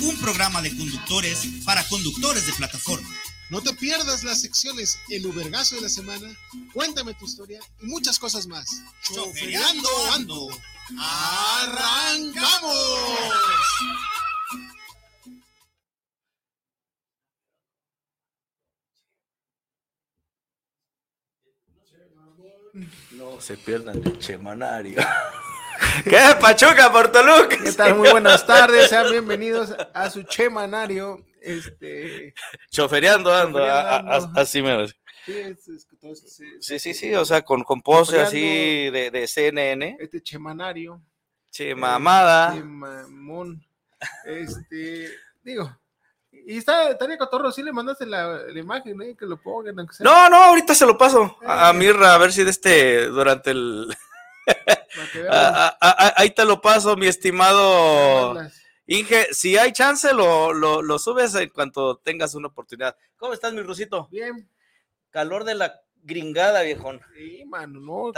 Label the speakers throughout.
Speaker 1: un programa de conductores para conductores de plataforma.
Speaker 2: No te pierdas las secciones El Ubergazo de la Semana, Cuéntame tu historia y muchas cosas más.
Speaker 1: Choferiando Ando.
Speaker 2: ¡Arrancamos!
Speaker 3: No se pierdan el chemanario. ¿Qué Pachuca, Portoluca?
Speaker 4: ¿Qué tal? Muy buenas tardes, sean bienvenidos a su chemanario. Este,
Speaker 3: Choferiando ando, a- a- así me
Speaker 4: sí, es- es
Speaker 3: Sí, sí, sí, o sea, con, con pose así de, de CNN.
Speaker 4: Este chemanario.
Speaker 3: Che, mamada.
Speaker 4: Este mamón. Este, digo. Y está, estaría cotorro, sí le mandaste la, la imagen, ¿eh? que lo pongan.
Speaker 3: No, no, ahorita se lo paso a, a
Speaker 4: Eh.
Speaker 3: Mirra, a ver si de este, durante el...
Speaker 4: para que vean
Speaker 3: a- a- a- ahí te lo paso, mi estimado Inge. Si hay chance, lo, lo, lo subes en cuanto tengas una oportunidad. ¿Cómo estás, mi Rusito?
Speaker 4: Bien,
Speaker 3: Calor de la gringada, viejón.
Speaker 4: sí, mano, no.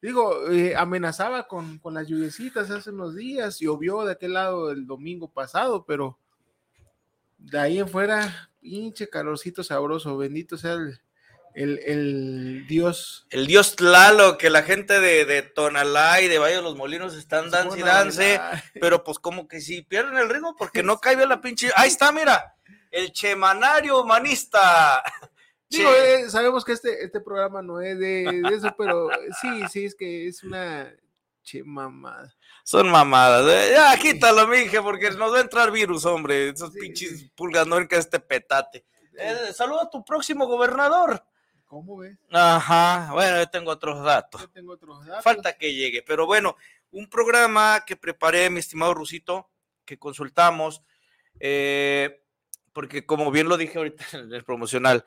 Speaker 4: Digo, eh, amenazaba con, con las lluviecitas hace unos días, llovió de aquel lado el domingo pasado, pero de ahí en fuera, pinche calorcito sabroso, bendito sea el, el, el Dios.
Speaker 3: El dios Tlalo, que la gente de, de Tonalá y de Valle de los Molinos están dance y dance, pero pues como que si pierden el ritmo porque no cae bien la pinche. Ahí está, mira, el chemanario humanista.
Speaker 4: Digo, eh, sabemos que este, este programa no es de, de eso, pero sí, sí, es que es una che mamada.
Speaker 3: son mamadas. eh. Ya, quítalo, mije, porque nos va a entrar virus, hombre. Esos
Speaker 4: Sí,
Speaker 3: pinches
Speaker 4: sí.
Speaker 3: pulgas no que este petate. Eh, saluda a tu próximo gobernador.
Speaker 4: ¿Cómo ves?
Speaker 3: Ajá, bueno, yo tengo otros datos.
Speaker 4: Yo tengo otros datos.
Speaker 3: Falta que llegue, pero bueno, un programa que preparé, mi estimado Rusito, que consultamos, eh, porque como bien lo dije ahorita en el promocional,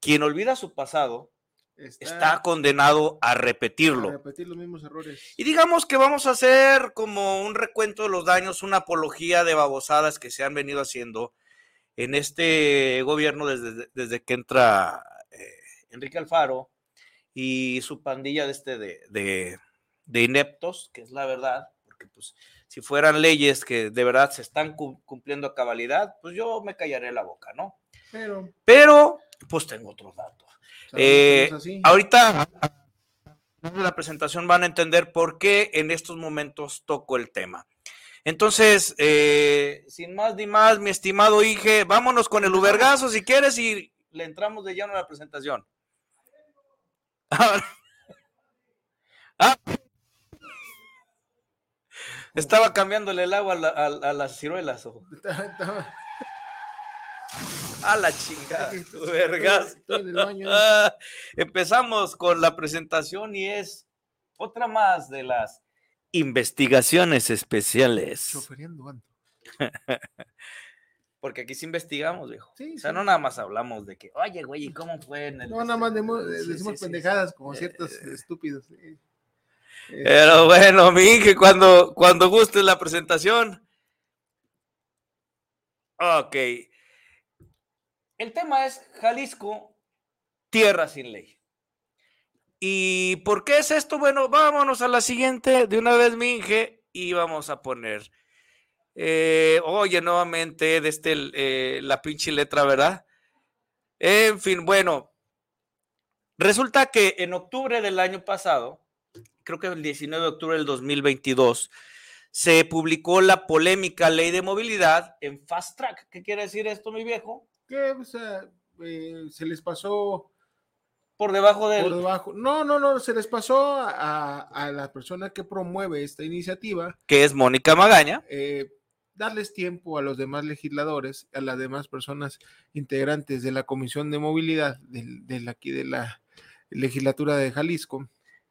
Speaker 3: quien olvida su pasado está condenado a
Speaker 4: a
Speaker 3: repetirlo.
Speaker 4: repetir los mismos errores.
Speaker 3: Y digamos que vamos a hacer como un recuento de los daños, una apología de babosadas que se han venido haciendo en este gobierno desde, desde que entra Enrique Alfaro y su pandilla de, este de, de- de ineptos, que es la verdad, porque pues si fueran leyes que de verdad se están cum- cumpliendo a cabalidad, pues yo me callaré la boca, ¿no?
Speaker 4: Pero,
Speaker 3: Pero pues tengo otros datos. Eh. Ahorita en la presentación van a entender por qué en estos momentos toco el tema. Entonces, eh, sin más ni más, mi estimado Ige, vámonos con el Ubergazo si quieres y le entramos de lleno a la presentación. Ahora- Ah. Estaba cambiándole el agua a, la- a- a las ciruelas. ojo. A la chingada.
Speaker 4: El baño.
Speaker 3: Ah, Empezamos con la presentación y es otra más de las investigaciones especiales. Porque aquí sí investigamos, viejo.
Speaker 4: Sí,
Speaker 3: O sea,
Speaker 4: sí.
Speaker 3: no nada más hablamos de que, oye, güey, ¿y cómo fue en el...
Speaker 4: No, nada más decimos
Speaker 3: sí,
Speaker 4: pendejadas como
Speaker 3: Eh,
Speaker 4: ciertos estúpidos. eh. Eh,
Speaker 3: Pero bueno, mi Inge, cuando, cuando guste la presentación. Ok. El tema es Jalisco, tierra sin ley. ¿Y por qué es esto? Bueno, vámonos a la siguiente de una vez, mi Inge, y vamos a poner. Eh, oye, nuevamente, de este, eh, la pinche letra, ¿verdad? En fin, bueno. Resulta que en octubre del año pasado, creo que el 19 de octubre del 2022, se publicó la polémica ley de movilidad en Fast Track. ¿Qué quiere decir esto, mi viejo?
Speaker 4: que o sea, eh, se les pasó
Speaker 3: Por debajo del...
Speaker 4: por debajo. No, no, no, se les pasó a, a la persona que promueve esta iniciativa
Speaker 3: que es Mónica Magaña.
Speaker 4: eh, darles tiempo a los demás legisladores, a las demás personas integrantes de la Comisión de Movilidad del- de, aquí de la legislatura de Jalisco.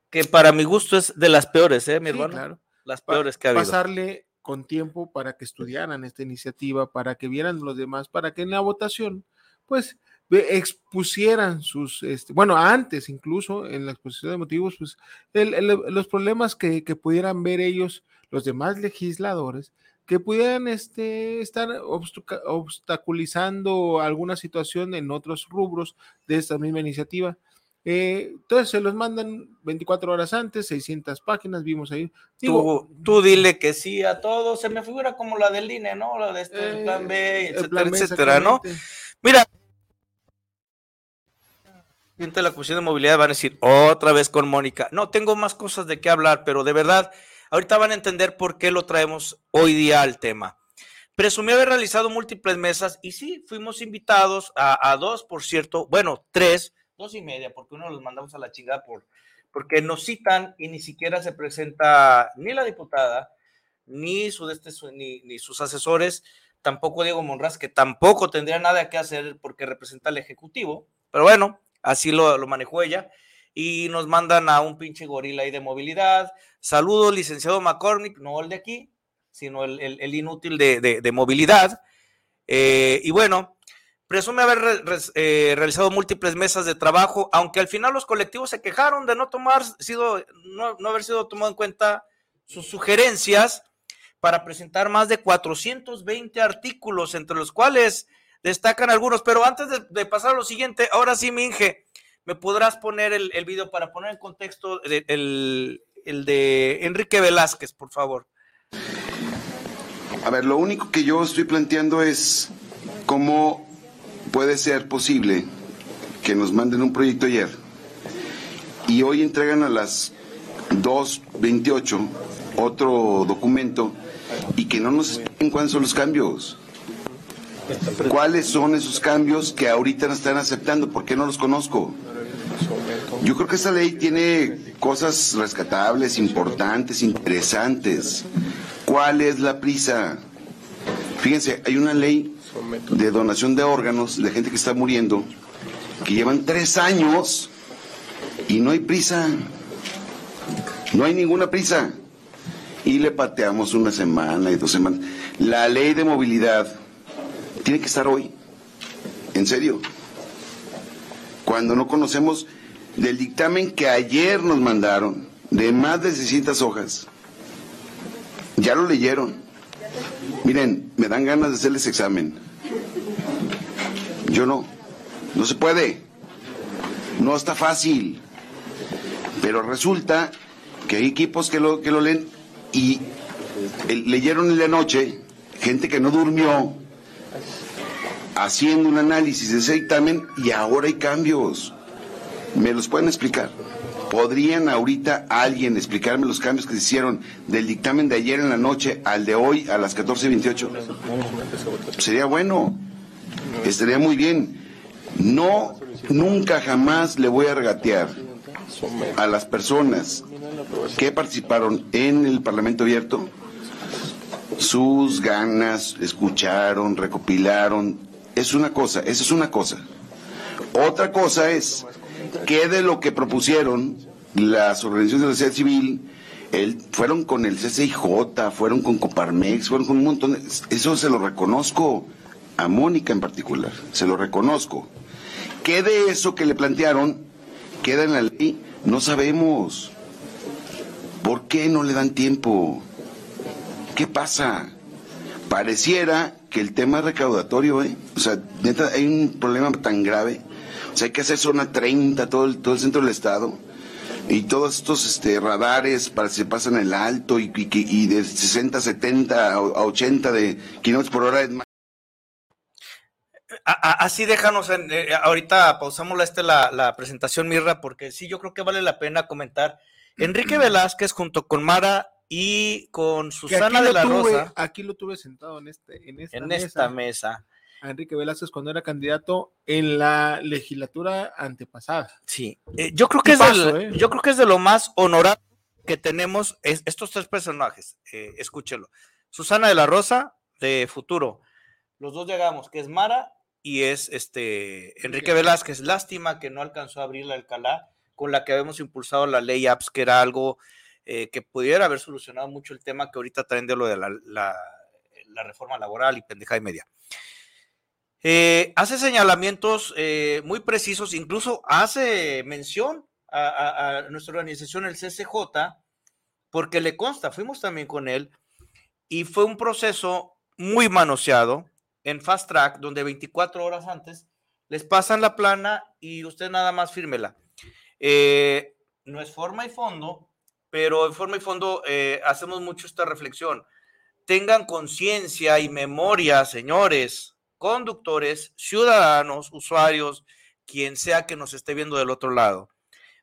Speaker 3: que para mi gusto es de las peores, ¿eh, mi
Speaker 4: Sí,
Speaker 3: hermano?
Speaker 4: claro.
Speaker 3: Las
Speaker 4: pa-
Speaker 3: peores que ha habido.
Speaker 4: pasarle con tiempo para que estudiaran esta iniciativa, para que vieran los demás, para que en la votación, pues expusieran sus, este, bueno, antes incluso en la exposición de motivos, pues los problemas que, que, pudieran ver ellos, los demás legisladores, que pudieran este, estar obstaculizando alguna situación en otros rubros de esta misma iniciativa. Eh, entonces se los mandan 24 horas antes, 600 páginas, vimos ahí.
Speaker 3: tú, tú, dile que sí a todo, se me figura como la del INE, ¿no? La de este plan B, etcétera, etcétera, ¿no? Mira, de la Comisión de Movilidad van a decir otra vez con Mónica. No, tengo más cosas de qué hablar, pero de verdad, ahorita van a entender por qué lo traemos hoy día al tema. Presumí haber realizado múltiples mesas y sí, fuimos invitados a, dos, por cierto, bueno, tres, dos y media, porque uno los mandamos a la chingada por, porque nos citan y ni siquiera se presenta ni la diputada, ni, su, este, ni, ni sus asesores, tampoco Diego Monraz, que tampoco tendría nada que hacer porque representa al Ejecutivo, pero bueno, así lo, lo manejó ella, y nos mandan a un pinche gorila ahí de movilidad. Saludos, licenciado McCormick, no el de aquí, sino el, el, inútil de, de, movilidad. Eh, y bueno, presume haber eh, realizado múltiples mesas de trabajo, aunque al final los colectivos se quejaron de no tomar, sido, no, no haber sido tomado en cuenta sus sugerencias para presentar más de 420 artículos, entre los cuales destacan algunos. Pero antes de, pasar a lo siguiente, ahora sí, Minge, ¿me podrás poner el, el video para poner en contexto el, el de Enrique Velázquez, por favor?
Speaker 5: A ver, lo único que yo estoy planteando es cómo puede ser posible que nos manden un proyecto ayer y hoy entregan a las 2.28 otro documento y que no nos expliquen cuáles son los cambios. ¿Cuáles son esos cambios que ahorita no están aceptando? ¿Por qué no los conozco? Yo creo que esta ley tiene cosas rescatables, importantes, interesantes. ¿Cuál es la prisa? Fíjense, hay una ley de donación de órganos de gente que está muriendo que llevan tres años y no hay prisa. No hay ninguna prisa. Y le pateamos una semana y dos semanas. La ley de movilidad tiene que estar hoy. En serio. Cuando no conocemos del dictamen que ayer nos mandaron, de más de 600 hojas. Ya lo leyeron. Miren, me dan ganas de hacerles examen. Yo no. No se puede. No está fácil. Pero resulta que hay equipos que lo, que lo leen y leyeron en la noche, gente que no durmió, haciendo un análisis de ese dictamen y ahora hay cambios. ¿Me los pueden explicar? ¿Podrían ahorita alguien explicarme los cambios que se hicieron del dictamen de ayer en la noche al de hoy a las 14.28? Sería bueno, estaría muy bien. No, nunca jamás le voy a regatear a las personas que participaron en el Parlamento Abierto sus ganas, escucharon, recopilaron, es una cosa, esa es una cosa. Otra cosa es que de lo que propusieron las organizaciones de la sociedad civil, el, fueron con el CCIJ, fueron con Coparmex, fueron con un montón de... Eso se lo reconozco a Mónica en particular, se lo reconozco. ¿Qué de eso que le plantearon queda en la ley? No sabemos. ¿Por qué no le dan tiempo? ¿Qué pasa? Pareciera que el tema recaudatorio, ¿eh? O sea, hay un problema tan grave. O sea, hay que hacer zona 30, todo el, todo el centro del estado. Y todos estos este, radares para que se pasen el alto y, y, de 60, 70 a 80 de kilómetros por hora.
Speaker 3: Así déjanos, en, eh, ahorita pausamos la, este, la, la presentación, Mirra, porque sí, yo creo que vale la pena comentar. Enrique Velázquez junto con Mara y con Susana de la Rosa.
Speaker 4: Aquí lo tuve sentado en, este, en, esta,
Speaker 3: en
Speaker 4: mesa,
Speaker 3: esta mesa.
Speaker 4: A Enrique Velázquez cuando era candidato en la legislatura antepasada.
Speaker 3: Sí, eh, yo, creo que es
Speaker 4: paso,
Speaker 3: del,
Speaker 4: eh.
Speaker 3: yo creo que es de lo más honorable que tenemos es, estos tres personajes. Eh, escúchelo. Susana de la Rosa, de Futuro. Los dos llegamos, que es Mara y es este Enrique Velázquez. Lástima que no alcanzó a abrir la Alcalá, con la que habíamos impulsado la ley APS, que era algo eh, que pudiera haber solucionado mucho el tema que ahorita traen de lo de la, la, la reforma laboral y pendeja y media. Eh, hace señalamientos eh, muy precisos, incluso hace mención a, nuestra organización, el CCJ, porque le consta, fuimos también con él, y fue un proceso muy manoseado en Fast Track, donde 24 horas antes les pasan la plana y usted nada más fírmela. Eh, no es forma y fondo, pero en forma y fondo eh, hacemos mucho esta reflexión. Tengan conciencia y memoria, señores, conductores, ciudadanos, usuarios, quien sea que nos esté viendo del otro lado,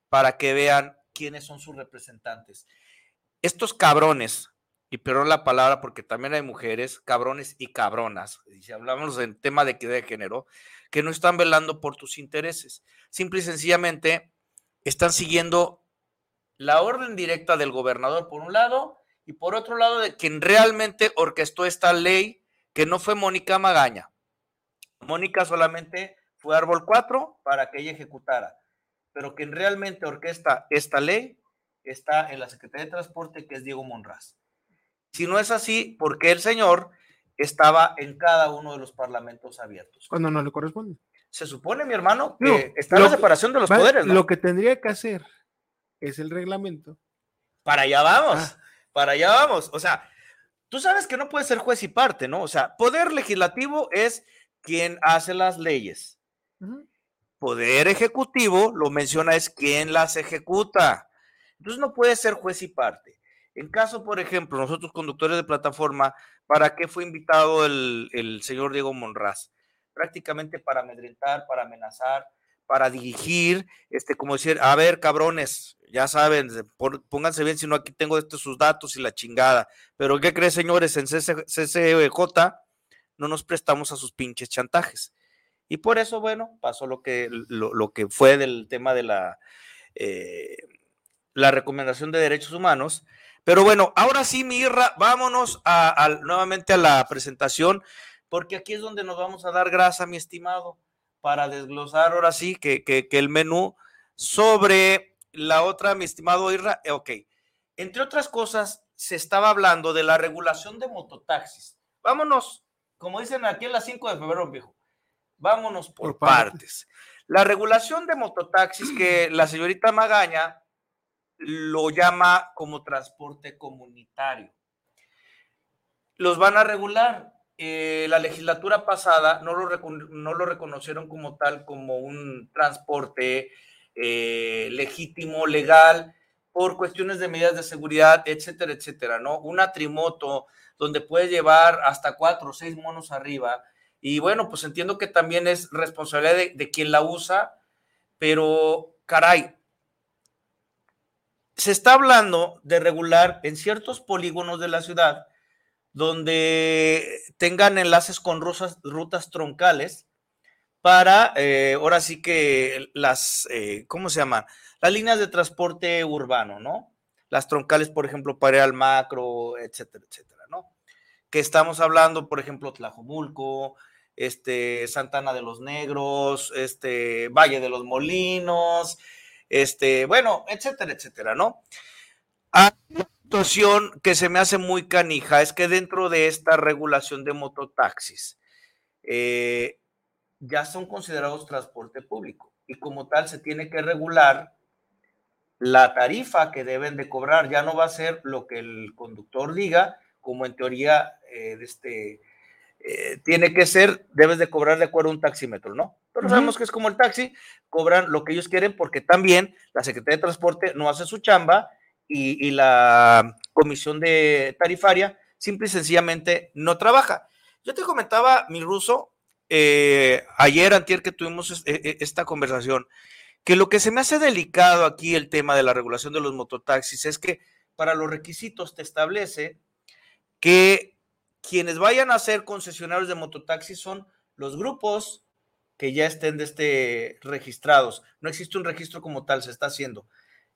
Speaker 3: para que vean quiénes son sus representantes. Estos cabrones, y perdón la palabra porque también hay mujeres, cabrones y cabronas, y si hablamos en tema de equidad de género, que no están velando por tus intereses. Simple y sencillamente están siguiendo la orden directa del gobernador por un lado y por otro lado de quien realmente orquestó esta ley, que no fue Mónica Magaña. Mónica solamente fue árbol 4 para que ella ejecutara, pero quien realmente orquesta esta ley está en la Secretaría de Transporte, que es Diego Monraz. Si no es así, ¿por qué el señor estaba en cada uno de los parlamentos abiertos?
Speaker 4: Cuando no le corresponde.
Speaker 3: Se supone, mi hermano, que está la separación de los poderes.
Speaker 4: Lo que tendría que hacer es el reglamento.
Speaker 3: Para allá vamos, ah. para allá vamos. O sea, tú sabes que no puede ser juez y parte, ¿no? O sea, poder legislativo es quien hace las leyes. Poder ejecutivo, lo menciona, es quien las ejecuta. Entonces no puede ser juez y parte. En caso, por ejemplo, nosotros conductores de plataforma, ¿para qué fue invitado el, el señor Diego Monraz? prácticamente para amedrentar, para amenazar, para dirigir, este, como decir, a ver, cabrones, ya saben, pónganse bien, si no aquí tengo estos sus datos y la chingada. Pero ¿qué creen, señores? En CCJ no nos prestamos a sus pinches chantajes. Y por eso, bueno, pasó lo que, lo, que fue del tema de la, eh, la recomendación de derechos humanos. Pero bueno, ahora sí, Mirra, vámonos a, nuevamente a la presentación porque aquí es donde nos vamos a dar grasa, mi estimado, para desglosar ahora sí que, el menú sobre la otra, mi estimado Irra. Eh, ok, entre otras cosas, se estaba hablando de la regulación de mototaxis. Vámonos, como dicen aquí en las 5 de febrero, viejo, vámonos por, partes. La regulación de mototaxis que la señorita Magaña lo llama como transporte comunitario. Los van a regular. Eh, la legislatura pasada no lo, no lo, reconocieron como tal, como un transporte eh, legítimo, legal, por cuestiones de medidas de seguridad, etcétera, etcétera, ¿no? Una trimoto donde puedes llevar hasta cuatro o seis monos arriba. Y bueno, pues entiendo que también es responsabilidad de, de quien la usa, pero caray, se está hablando de regular en ciertos polígonos de la ciudad donde tengan enlaces con rutas, rutas troncales para, eh, ahora sí que las, eh, ¿cómo se llama? Las líneas de transporte urbano, ¿no? Las troncales, por ejemplo, para macro, etcétera, etcétera, ¿no? Que estamos hablando, por ejemplo, Tlajomulco, este, Santana de los Negros, este, Valle de los Molinos, este, bueno, etcétera, etcétera, ¿no? Ah, situación que se me hace muy canija es que dentro de esta regulación de mototaxis eh, ya son considerados transporte público y como tal se tiene que regular la tarifa que deben de cobrar. Ya no va a ser lo que el conductor diga, como en teoría eh, este, eh, tiene que ser, debes de cobrar de acuerdo a un taxímetro, ¿no? Pero sabemos que es como el taxi, cobran lo que ellos quieren porque también la Secretaría de Transporte no hace su chamba y, la comisión de tarifaria simple y sencillamente no trabaja. Yo te comentaba, mi ruso, eh, ayer, antier que tuvimos e, e, esta conversación, que lo que se me hace delicado aquí el tema de la regulación de los mototaxis es que para los requisitos te establece que quienes vayan a ser concesionarios de mototaxis son los grupos que ya estén de este registrados. No existe un registro como tal, se está haciendo.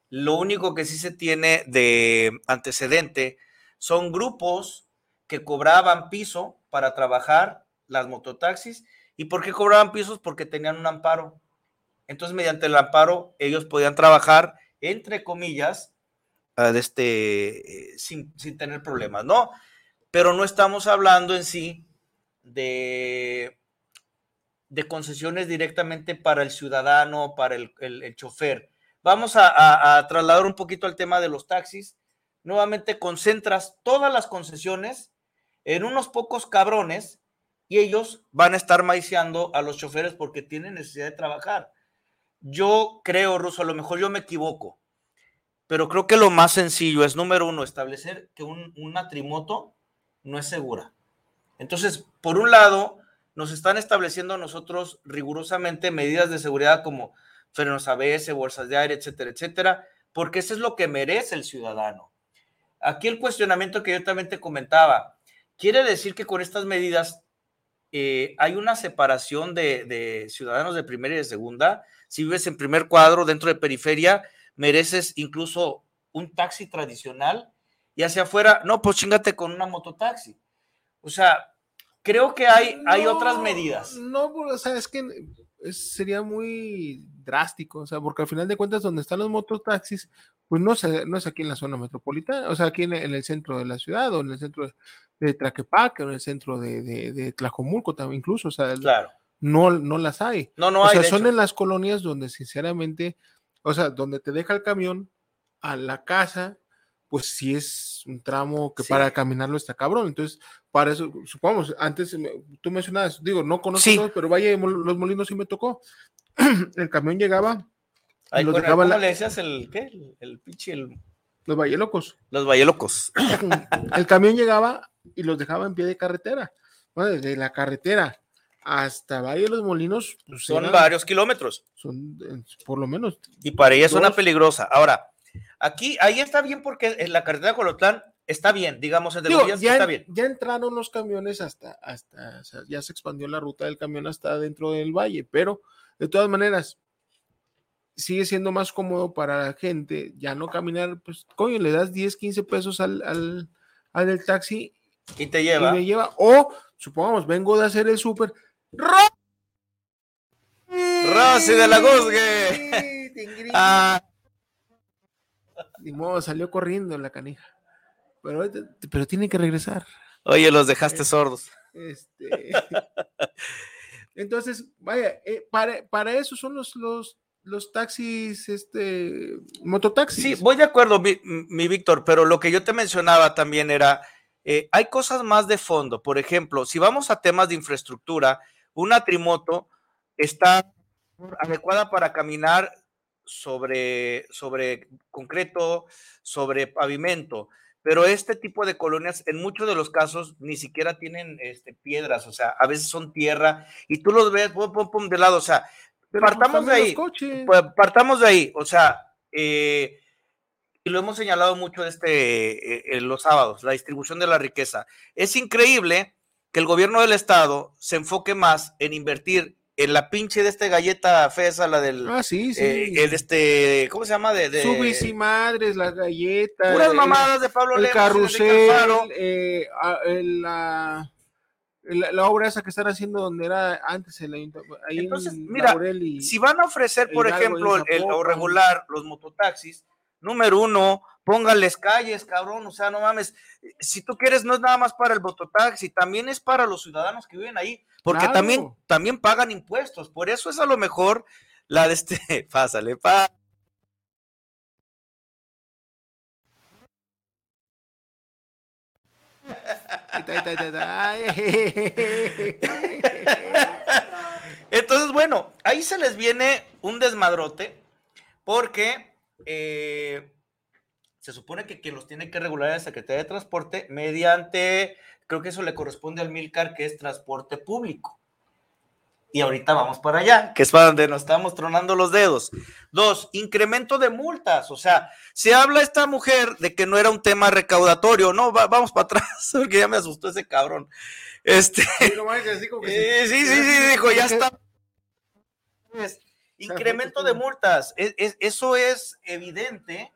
Speaker 3: Lo único que sí se tiene de antecedente son grupos que cobraban piso para trabajar las mototaxis. ¿Y por qué cobraban pisos? Porque tenían un amparo. Entonces, mediante el amparo, ellos podían trabajar, entre comillas, ah, de este, eh, sin, sin tener problemas, ¿no? Pero no estamos hablando en sí de de concesiones directamente para el ciudadano, para el, chofer. Vamos a, trasladar un poquito al tema de los taxis. Nuevamente concentras todas las concesiones en unos pocos cabrones y ellos van a estar maiciando a los choferes porque tienen necesidad de trabajar. Yo creo, Ruso, a lo mejor yo me equivoco, pero creo que lo más sencillo es, número uno, establecer que un, una trimoto no es segura. Entonces, por un lado, nos están estableciendo nosotros rigurosamente medidas de seguridad como frenos ABS, bolsas de aire, etcétera, etcétera, porque eso es lo que merece el ciudadano. Aquí el cuestionamiento que yo también te comentaba, quiere decir que con estas medidas eh, hay una separación de, ciudadanos de primera y de segunda. Si vives en primer cuadro dentro de periferia, mereces incluso un taxi tradicional y hacia afuera, no, pues chingate con una mototaxi. O sea, creo que hay, hay otras medidas.
Speaker 4: No, o sea, es que sería muy drástico, o sea, porque al final de cuentas donde están los mototaxis, pues no, no es aquí en la zona metropolitana, o sea, aquí en, el centro de la ciudad o en el centro de, Traquepaque o en el centro de, de, Tlajomulco también incluso, o sea,
Speaker 3: claro.
Speaker 4: no, no las hay.
Speaker 3: No, no
Speaker 4: o
Speaker 3: hay.
Speaker 4: sea, son en las colonias donde sinceramente, o sea, donde te deja el camión a la casa, pues sí es un tramo que para caminarlo está cabrón. Entonces, para eso, supongamos, antes tú mencionabas, digo, no conozco, pero vaya, los molinos sí me tocó. el camión llegaba
Speaker 3: ¿Cómo le decías el qué? El, pinche. El...
Speaker 4: Los Valle Locos.
Speaker 3: Los Valle Locos.
Speaker 4: el camión llegaba y los dejaba en pie de carretera. Bueno, desde la carretera hasta Valle de los Molinos.
Speaker 3: Pues, son varios kilómetros.
Speaker 4: Son por lo menos.
Speaker 3: Y para ella es una peligrosa. Ahora, aquí, ahí está bien porque en la carretera de Colotlán está bien, digamos, entre los días
Speaker 4: ya,
Speaker 3: está bien.
Speaker 4: Ya entraron los camiones hasta, hasta, ya se expandió la ruta del camión hasta dentro del valle, pero de todas maneras, sigue siendo más cómodo para la gente ya no caminar, pues coño, le das 10, 15 pesos al, al, al del taxi
Speaker 3: y te lleva.
Speaker 4: Y me lleva. O supongamos, vengo de hacer el súper.
Speaker 3: Rosy de la Guzgue.
Speaker 4: ah. Ni modo, salió corriendo la canija. Pero, pero tiene que regresar.
Speaker 3: Oye, los dejaste sordos.
Speaker 4: Este. Entonces, vaya, eh, para, para, eso son los, los, los taxis, este, mototaxis.
Speaker 3: Sí, voy de acuerdo, mi, Víctor, pero lo que yo te mencionaba también era, eh, hay cosas más de fondo. Por ejemplo, si vamos a temas de infraestructura, una trimoto está adecuada para caminar sobre, sobre concreto, sobre pavimento, pero este tipo de colonias en muchos de los casos ni siquiera tienen este, piedras, o sea, a veces son tierra y tú los ves pum, pum, pum, de lado, o sea, pues, partamos de ahí. Partamos de ahí. O sea, eh, y lo hemos señalado mucho este, eh, en los sábados, la distribución de la riqueza. Es increíble que el gobierno del estado se enfoque más en invertir en la pinche de este galleta fesa, la del.
Speaker 4: Ah, sí, sí.
Speaker 3: Eh, este, ¿cómo se llama? De, de
Speaker 4: Subis y madres, las galletas.
Speaker 3: Puras mamadas de Pablo
Speaker 4: El carrusel, eh, la la, obra esa que están haciendo donde era antes el ahí
Speaker 3: Entonces, mira, si van a ofrecer, por ejemplo, el, o regular los mototaxis, número uno, póngales calles, cabrón, o sea, no mames, si tú quieres, no es nada más para el mototaxi, también es para los ciudadanos que viven ahí, porque también, también pagan impuestos, por eso es a lo mejor la de este, pásale, pa. Entonces, bueno, ahí se les viene un desmadrote porque eh, se supone que quien los tiene que regular es la Secretaría de Transporte mediante, creo que eso le corresponde al Milcar, que es transporte público y ahorita vamos para allá, que es para donde nos estamos tronando los dedos. Dos, incremento de multas, o sea, se habla esta mujer de que no era un tema recaudatorio, no, vamos para atrás, porque ya me asustó ese cabrón. Este, sí, sí, sí, sí, dijo, ya está. Incremento de multas, eso es evidente,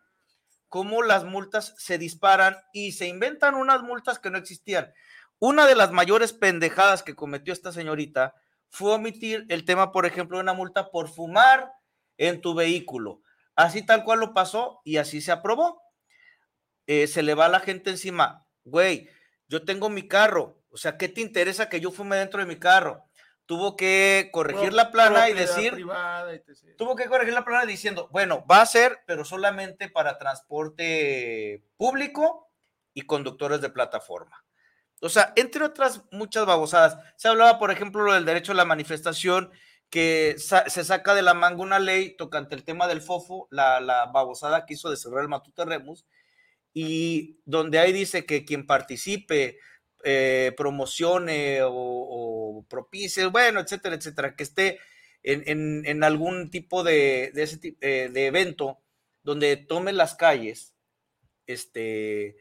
Speaker 3: cómo las multas se disparan y se inventan unas multas que no existían. Una de las mayores pendejadas que cometió esta señorita fue omitir el tema, por ejemplo, de una multa por fumar en tu vehículo. Así tal cual lo pasó y así se aprobó. Eh, se le va a la gente encima, güey, yo tengo mi carro, o sea, ¿qué te interesa que yo fume dentro de mi carro? Tuvo que corregir la plana y decir, tuvo que corregir la plana diciendo, bueno, va a ser, pero solamente para transporte público y conductores de plataforma. O sea, entre otras muchas babosadas. Se hablaba, por ejemplo, del derecho a la manifestación, que se saca de la manga una ley tocante el tema del FOFO, la, la babosada que hizo de cerrar el Matute Remus, y donde ahí dice que quien participe eh, promocione o, propicie, bueno, etcétera, etcétera, que esté en, algún tipo de, de, ese, eh, de evento donde tome las calles, este,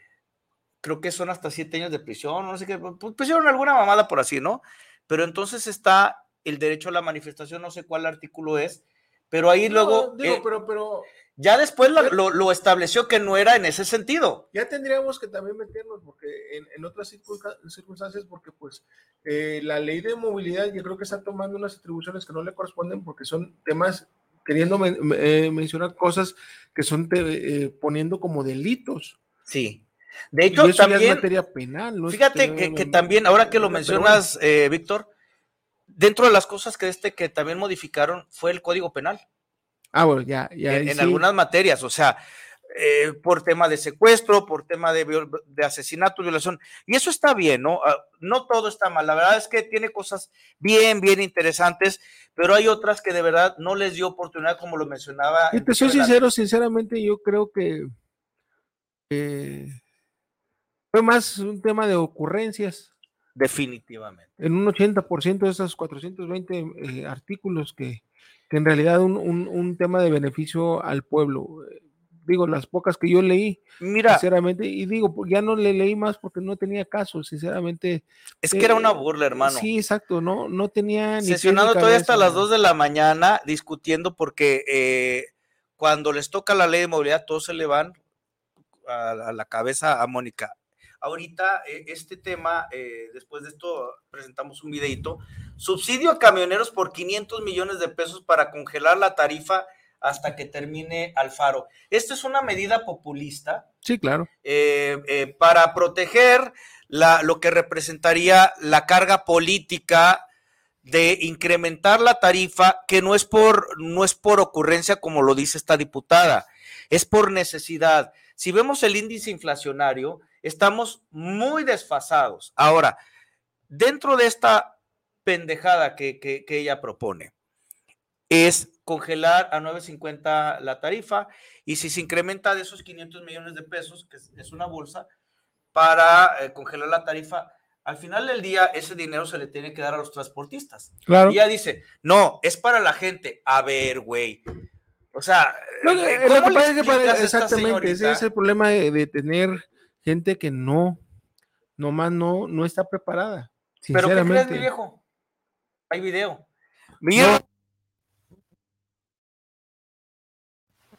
Speaker 3: creo que son hasta siete años de prisión, no sé qué, pusieron alguna mamada por así, ¿no? Pero entonces está el derecho a la manifestación, no sé cuál artículo es, pero ahí luego...
Speaker 4: Digo, eh, pero, pero
Speaker 3: ya después lo, estableció que no era en ese sentido.
Speaker 4: Ya tendríamos que también meternos porque en, otras circunstancias, porque pues eh, la ley de movilidad yo creo que está tomando unas atribuciones que no le corresponden porque son temas queriendo eh, mencionar cosas que son eh, poniendo como delitos.
Speaker 3: Sí. De hecho, también.
Speaker 4: materia penal.
Speaker 3: fíjate que, también, ahora que lo mencionas, Víctor, dentro de las cosas que este que también modificaron fue el Código Penal.
Speaker 4: Ah, bueno, ya, ya.
Speaker 3: En, algunas materias, o sea, eh, por tema de secuestro, por tema de, de, asesinato, violación. Y eso está bien, ¿no? Ah, no todo está mal. La verdad es que tiene cosas bien, bien interesantes, pero hay otras que de verdad no les dio oportunidad, como lo mencionaba.
Speaker 4: Y te soy sincero, sinceramente, yo creo que fue más un tema de ocurrencias.
Speaker 3: Definitivamente.
Speaker 4: En un 80% de esos 420 eh, artículos que, que en realidad un, un, tema de beneficio al pueblo. Digo, las pocas que yo leí,
Speaker 3: Mira,
Speaker 4: sinceramente, y digo, ya no le leí más porque no tenía caso, sinceramente.
Speaker 3: Es que era una burla, hermano.
Speaker 4: Sí, exacto, no, no tenía
Speaker 3: ni. Sesionado todavía hasta las 2 de la mañana discutiendo porque eh, cuando les toca la ley de movilidad, todos se le van a, a la cabeza a Mónica. Ahorita eh, este tema, eh, después de esto presentamos un videito, subsidio a camioneros por 500 millones de pesos para congelar la tarifa hasta que termine Alfaro. Esto es una medida populista.
Speaker 4: Sí, claro.
Speaker 3: Eh, para proteger la, lo que representaría la carga política de incrementar la tarifa, que no es por, no es por ocurrencia como lo dice esta diputada, es por necesidad. Si vemos el índice inflacionario, estamos muy desfasados. Ahora, dentro de esta pendejada que, ella propone, es congelar a 9.50 la tarifa y si se incrementa de esos 500 millones de pesos, que es una bolsa, para eh, congelar la tarifa, al final del día ese dinero se le tiene que dar a los transportistas.
Speaker 4: Claro.
Speaker 3: Y ella dice, no, es para la gente. A ver, güey. O sea,
Speaker 4: eh, lo que pasa es que exactamente, ese es el problema de tener gente que no, nomás no, no está preparada.
Speaker 3: Pero ¿qué crees, mi viejo? Hay video. Mira.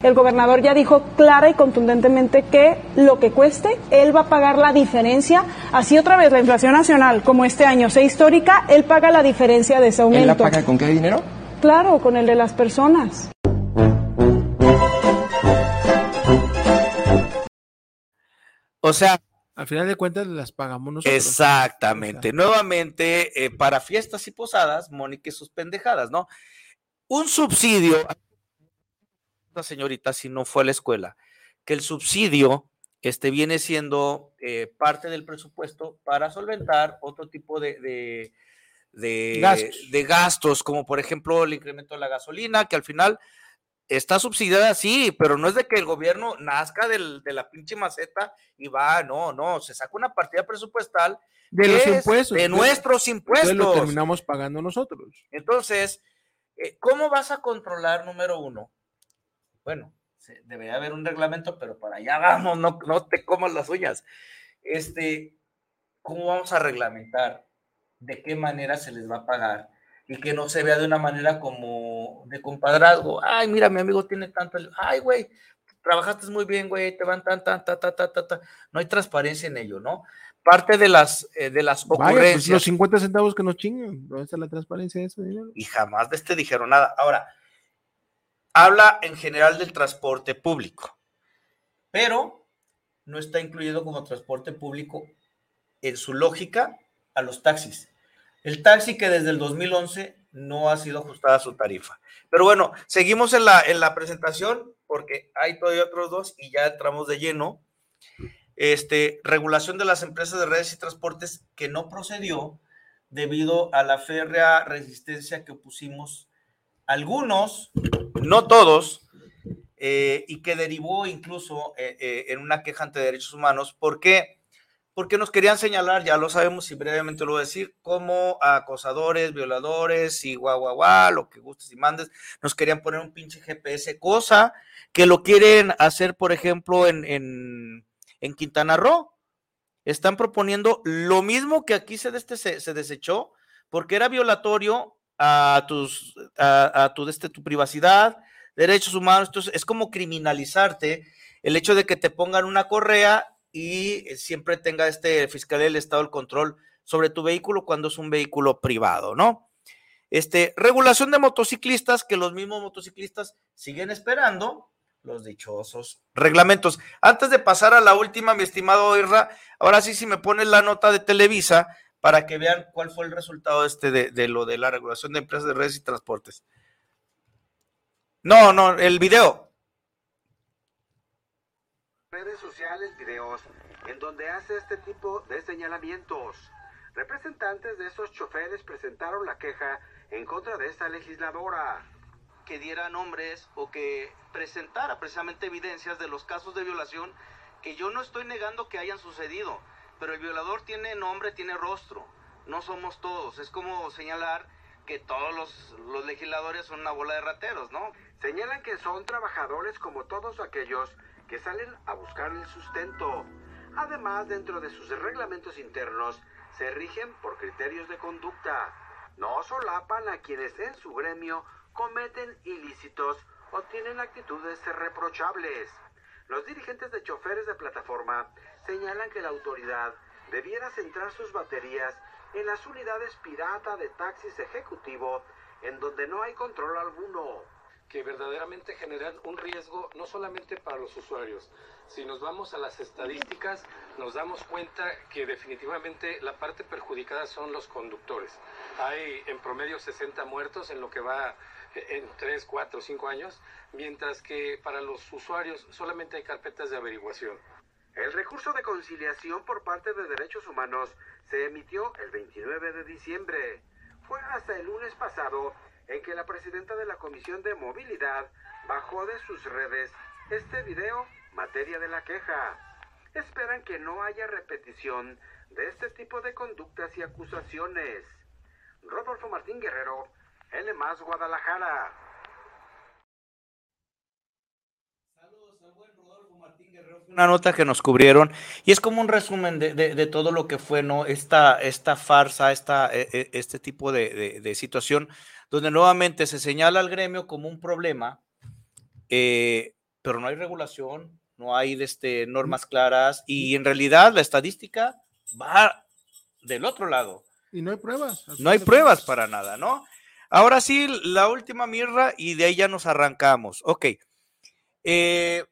Speaker 6: El gobernador ya dijo clara y contundentemente que lo que cueste, él va a pagar la diferencia. Así otra vez, la inflación nacional, como este año sea histórica, él paga la diferencia de ese aumento. ¿Él la
Speaker 7: paga con qué dinero?
Speaker 6: Claro, con el de las personas.
Speaker 3: O sea,
Speaker 4: al final de cuentas las pagamos nosotros.
Speaker 3: Exactamente. Nuevamente, eh, para fiestas y posadas, Mónica y sus pendejadas, ¿no? Un subsidio, la señorita, si no fue a la escuela, que el subsidio este, viene siendo eh, parte del presupuesto para solventar otro tipo de, de gastos, como por ejemplo el incremento de la gasolina, que al final está subsidiada, sí, pero no es de que el gobierno nazca del, de la pinche maceta y va, no, no, se saca una partida presupuestal
Speaker 4: de los impuestos,
Speaker 3: de, nuestros impuestos.
Speaker 4: lo terminamos pagando nosotros.
Speaker 3: Entonces, eh, ¿cómo vas a controlar, número uno? Bueno, debería haber un reglamento, pero para allá vamos, no, no te comas las uñas. Este, ¿cómo vamos a reglamentar de qué manera se les va a pagar? Y que no se vea de una manera como de compadrazgo. Ay, mira, mi amigo tiene tanto. Ay, güey, trabajaste muy bien, güey, te van tan, tan, ta, ta, ta, ta, ta. No hay transparencia en ello, ¿no? Parte de las, eh, de las pues, ocurrencias.
Speaker 4: los 50 centavos que nos chingan, ¿dónde está la transparencia de eso?
Speaker 3: Y jamás de este dijeron nada. Ahora, habla en general del transporte público, pero no está incluido como transporte público en su lógica a los taxis El taxi que desde el 2011 no ha sido ajustada su tarifa. Pero bueno, seguimos en la, en la presentación porque hay todavía otros dos y ya entramos de lleno. Este, regulación de las empresas de redes y transportes que no procedió debido a la férrea resistencia que opusimos algunos, no todos, eh, y que derivó incluso eh, eh, en una queja ante derechos humanos. ¿Por qué? Porque nos querían señalar, ya lo sabemos y brevemente lo voy a decir, como acosadores, violadores y guau, guau, guau, lo que gustes y mandes, nos querían poner un pinche GPS, cosa que lo quieren hacer, por ejemplo, en, en, en Quintana Roo. Están proponiendo lo mismo que aquí se, este, se, se desechó, porque era violatorio a, tus, a, a tu, este, tu privacidad, derechos humanos, entonces es como criminalizarte el hecho de que te pongan una correa y siempre tenga este fiscal del Estado el control sobre tu vehículo cuando es un vehículo privado, ¿no? Este, regulación de motociclistas, que los mismos motociclistas siguen esperando los dichosos reglamentos. Antes de pasar a la última, mi estimado Irra, ahora sí, si me pones la nota de Televisa para que vean cuál fue el resultado este de, de lo de la regulación de empresas de redes y transportes. No, no, el video.
Speaker 7: Redes sociales, videos, en donde hace este tipo de señalamientos. Representantes de esos choferes presentaron la queja en contra de esta legisladora.
Speaker 8: Que diera nombres o que presentara precisamente evidencias de los casos de violación que yo no estoy negando que hayan sucedido, pero el violador tiene nombre, tiene rostro. No somos todos. Es como señalar que todos los, los legisladores son una bola de rateros, ¿no?
Speaker 7: Señalan que son trabajadores como todos aquellos que salen a buscar el sustento. Además, dentro de sus reglamentos internos, se rigen por criterios de conducta. No solapan a quienes en su gremio cometen ilícitos o tienen actitudes reprochables. Los dirigentes de choferes de plataforma señalan que la autoridad debiera centrar sus baterías en las unidades pirata de taxis ejecutivo en donde no hay control alguno
Speaker 9: que verdaderamente generan un riesgo no solamente para los usuarios. Si nos vamos a las estadísticas, nos damos cuenta que definitivamente la parte perjudicada son los conductores. Hay en promedio 60 muertos en lo que va en 3, 4, 5 años, mientras que para los usuarios solamente hay carpetas de averiguación.
Speaker 7: El recurso de conciliación por parte de Derechos Humanos se emitió el 29 de diciembre. Fue hasta el lunes pasado en que la presidenta de la Comisión de Movilidad bajó de sus redes este video materia de la queja. Esperan que no haya repetición de este tipo de conductas y acusaciones. Rodolfo Martín Guerrero, L más Guadalajara.
Speaker 3: Una nota que nos cubrieron y es como un resumen de, de, de todo lo que fue ¿no? esta, esta farsa, esta, este tipo de, de situación donde nuevamente se señala al gremio como un problema, eh, pero no hay regulación, no hay este, normas claras y en realidad la estadística va del otro lado.
Speaker 4: Y no hay pruebas.
Speaker 3: No hay pruebas para nada, ¿no? Ahora sí, la última mirra y de ahí ya nos arrancamos. Ok. Eh,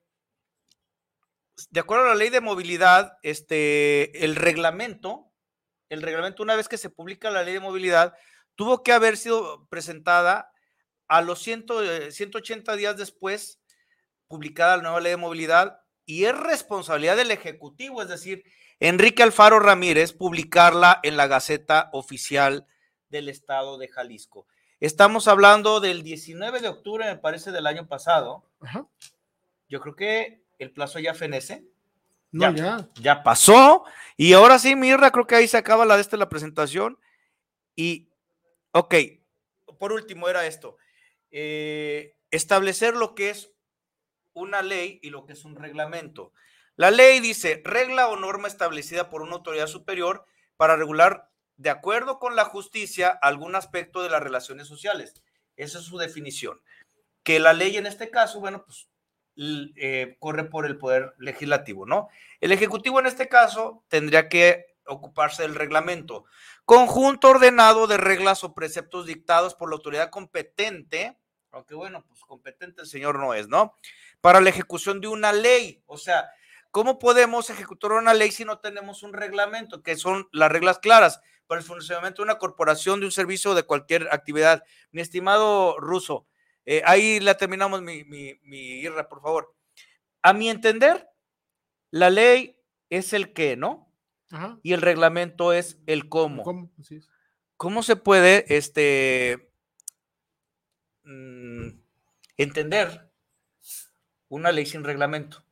Speaker 3: de acuerdo a la ley de movilidad, este, el reglamento, el reglamento, una vez que se publica la ley de movilidad, tuvo que haber sido presentada a los 100, 180 días después, publicada la nueva ley de movilidad, y es responsabilidad del Ejecutivo, es decir, Enrique Alfaro Ramírez, publicarla en la Gaceta Oficial del Estado de Jalisco. Estamos hablando del 19 de octubre, me parece, del año pasado. Ajá. Yo creo que el plazo ya fenece.
Speaker 4: No, ya, ya.
Speaker 3: Ya pasó. Y ahora sí, Mirra, creo que ahí se acaba la de esta la presentación. Y Ok, por último era esto, eh, establecer lo que es una ley y lo que es un reglamento. La ley dice regla o norma establecida por una autoridad superior para regular de acuerdo con la justicia algún aspecto de las relaciones sociales. Esa es su definición. Que la ley en este caso, bueno, pues eh, corre por el poder legislativo, ¿no? El ejecutivo en este caso tendría que ocuparse del reglamento. Conjunto ordenado de reglas o preceptos dictados por la autoridad competente, aunque bueno, pues competente el señor no es, ¿no? Para la ejecución de una ley. O sea, ¿cómo podemos ejecutar una ley si no tenemos un reglamento, que son las reglas claras? para el funcionamiento de una corporación, de un servicio o de cualquier actividad. Mi estimado Ruso, eh, ahí la terminamos mi, mi, mi irra, por favor. A mi entender, la ley es el qué, ¿no?
Speaker 4: Ajá.
Speaker 3: Y el reglamento es el cómo.
Speaker 4: ¿Cómo? Así es.
Speaker 3: ¿Cómo se puede este, mm, entender una ley sin reglamento?